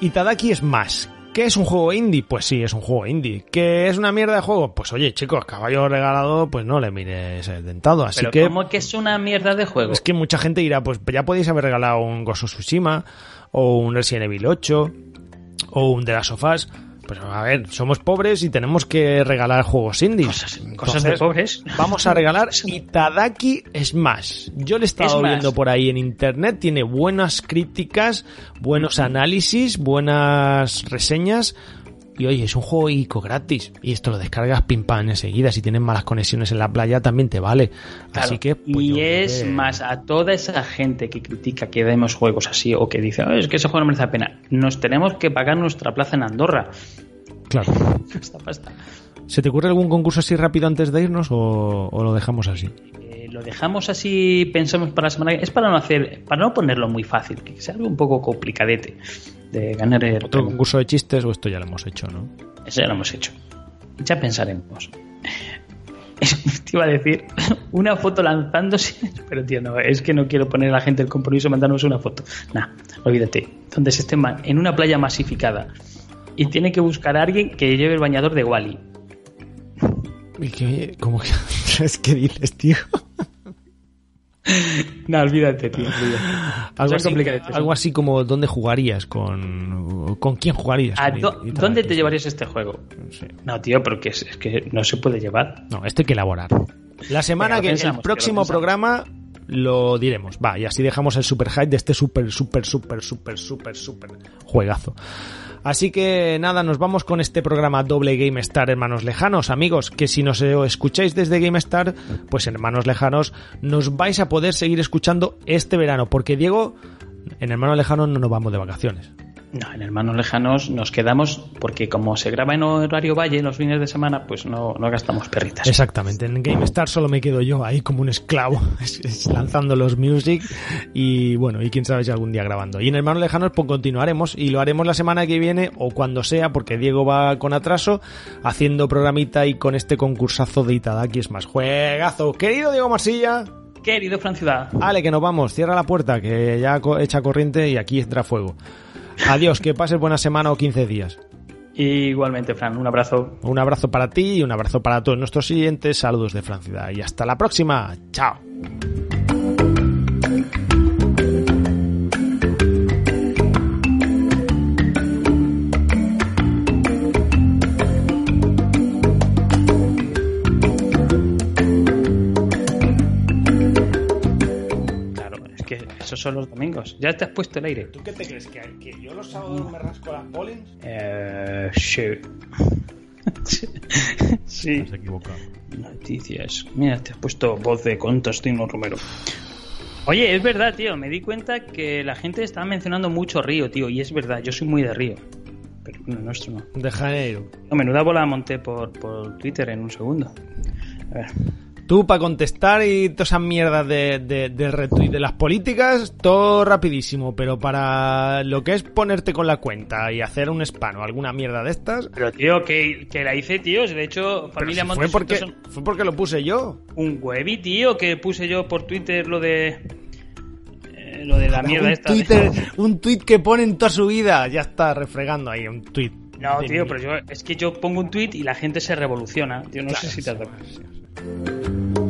Itadaki Smash. ¿Qué es un juego indie? Pues sí, es un juego indie. ¿Qué es una mierda de juego? Pues oye, chicos, caballo regalado, pues no le mires el dentado. Así Pero que ¿cómo que es una mierda de juego? es que mucha gente dirá, pues ya podéis haber regalado un Ghost of Tsushima, o un Resident Evil 8, o un The Last of Us. Pues a ver, somos pobres y tenemos que regalar juegos indies. Cosas, cosas de pobres. Vamos a regalar Itadaki Smash. Yo le he estado Smash. viendo por ahí en internet, tiene buenas críticas, buenos análisis, buenas reseñas. Y oye, es un juego ICO gratis. Y esto lo descargas pim pam enseguida. Si tienes malas conexiones en la playa también te vale. Claro, Así que. pues, y es que- más, a toda esa gente que critica que demos juegos así o que dice, "Ay, es que ese juego no merece la pena, nos tenemos que pagar nuestra plaza en Andorra. Claro. Esta pasta. ¿Se te ocurre algún concurso así rápido antes de irnos o, o lo dejamos así? Lo dejamos así, pensamos para la semana que Es para no hacer, para no ponerlo muy fácil, que sea algo un poco complicadete de ganar el ¿Otro concurso de chistes o esto ya lo hemos hecho, no? Eso ya lo hemos hecho. Ya pensaremos. Te iba a decir una foto lanzándose, pero tío, no, es que no quiero poner a la gente el compromiso de mandarnos una foto. Nah, olvídate. Donde se estén en una playa masificada y tiene que buscar a alguien que lleve el bañador de Wally. ¿Y qué, ¿Cómo que es que dices, tío? No, olvídate, tío. olvídate. Algo así, complicadetes. algo así como ¿dónde jugarías? ¿Con, ¿con quién jugarías? ¿A Con dó- It- ¿Dónde te llevarías este juego? No, tío, porque es, es que no se puede llevar. No, esto hay que elaborar. La semana Venga, que pensamos, el próximo programa lo diremos. Va, y así dejamos el super hype de este super, super, super, super, super, super juegazo. Así que nada, nos vamos con este programa doble Game Star Hermanos Lejanos. Amigos, que si nos escucháis desde Game Star, pues Hermanos Lejanos, nos vais a poder seguir escuchando este verano. Porque Diego, en Hermanos Lejanos no nos vamos de vacaciones. No, en Hermanos Lejanos nos quedamos porque como se graba en horario valle los fines de semana, pues no, no gastamos perritas. Exactamente, en GameStar solo me quedo yo ahí como un esclavo, es- es lanzando los music y bueno, y quién sabe si algún día grabando. Y en Hermanos Lejanos pues continuaremos y lo haremos la semana que viene o cuando sea, porque Diego va con atraso, haciendo programita y con este concursazo de Itadaki es más juegazo. Querido Diego Marsilla, Querido Fran Ciudad, Ale, que nos vamos, cierra la puerta, que ya echa corriente y aquí entra fuego. Adiós, que pases buena semana o 15 días. igualmente Fran, un abrazo. Un abrazo para ti y un abrazo para todos nuestros siguientes. Saludos de Francia y hasta la próxima. Chao. Son los domingos. Ya te has puesto el aire. ¿Tú qué te crees? ¿Que, yo los sábados me rasco las polens? Eh, sí. sí. Has equivocado. Noticias. Mira, te has puesto voz de Constantino Romero. Oye, es verdad, tío. Me di cuenta que la gente estaba mencionando mucho Río, tío. Y es verdad, yo soy muy de Río. Pero no, nuestro no. De Janeiro. No, menuda bola monté por, por Twitter en un segundo. A ver. Tú para contestar y todas esas mierdas de, de, retweet de las políticas, todo rapidísimo, pero para lo que es ponerte con la cuenta y hacer un spam o alguna mierda de estas... Pero tío, que, que la hice, tío. De hecho, familia si fue, porque, son fue porque lo puse yo. un webi, tío, que puse yo por Twitter lo de... eh, lo de la mierda un, esta. Twitter, un tweet que pone en toda su vida. Ya está refregando ahí un tweet. No, de tío, pero yo, es que yo pongo un tweet y la gente se revoluciona. Tío, no sé si te has Thank you.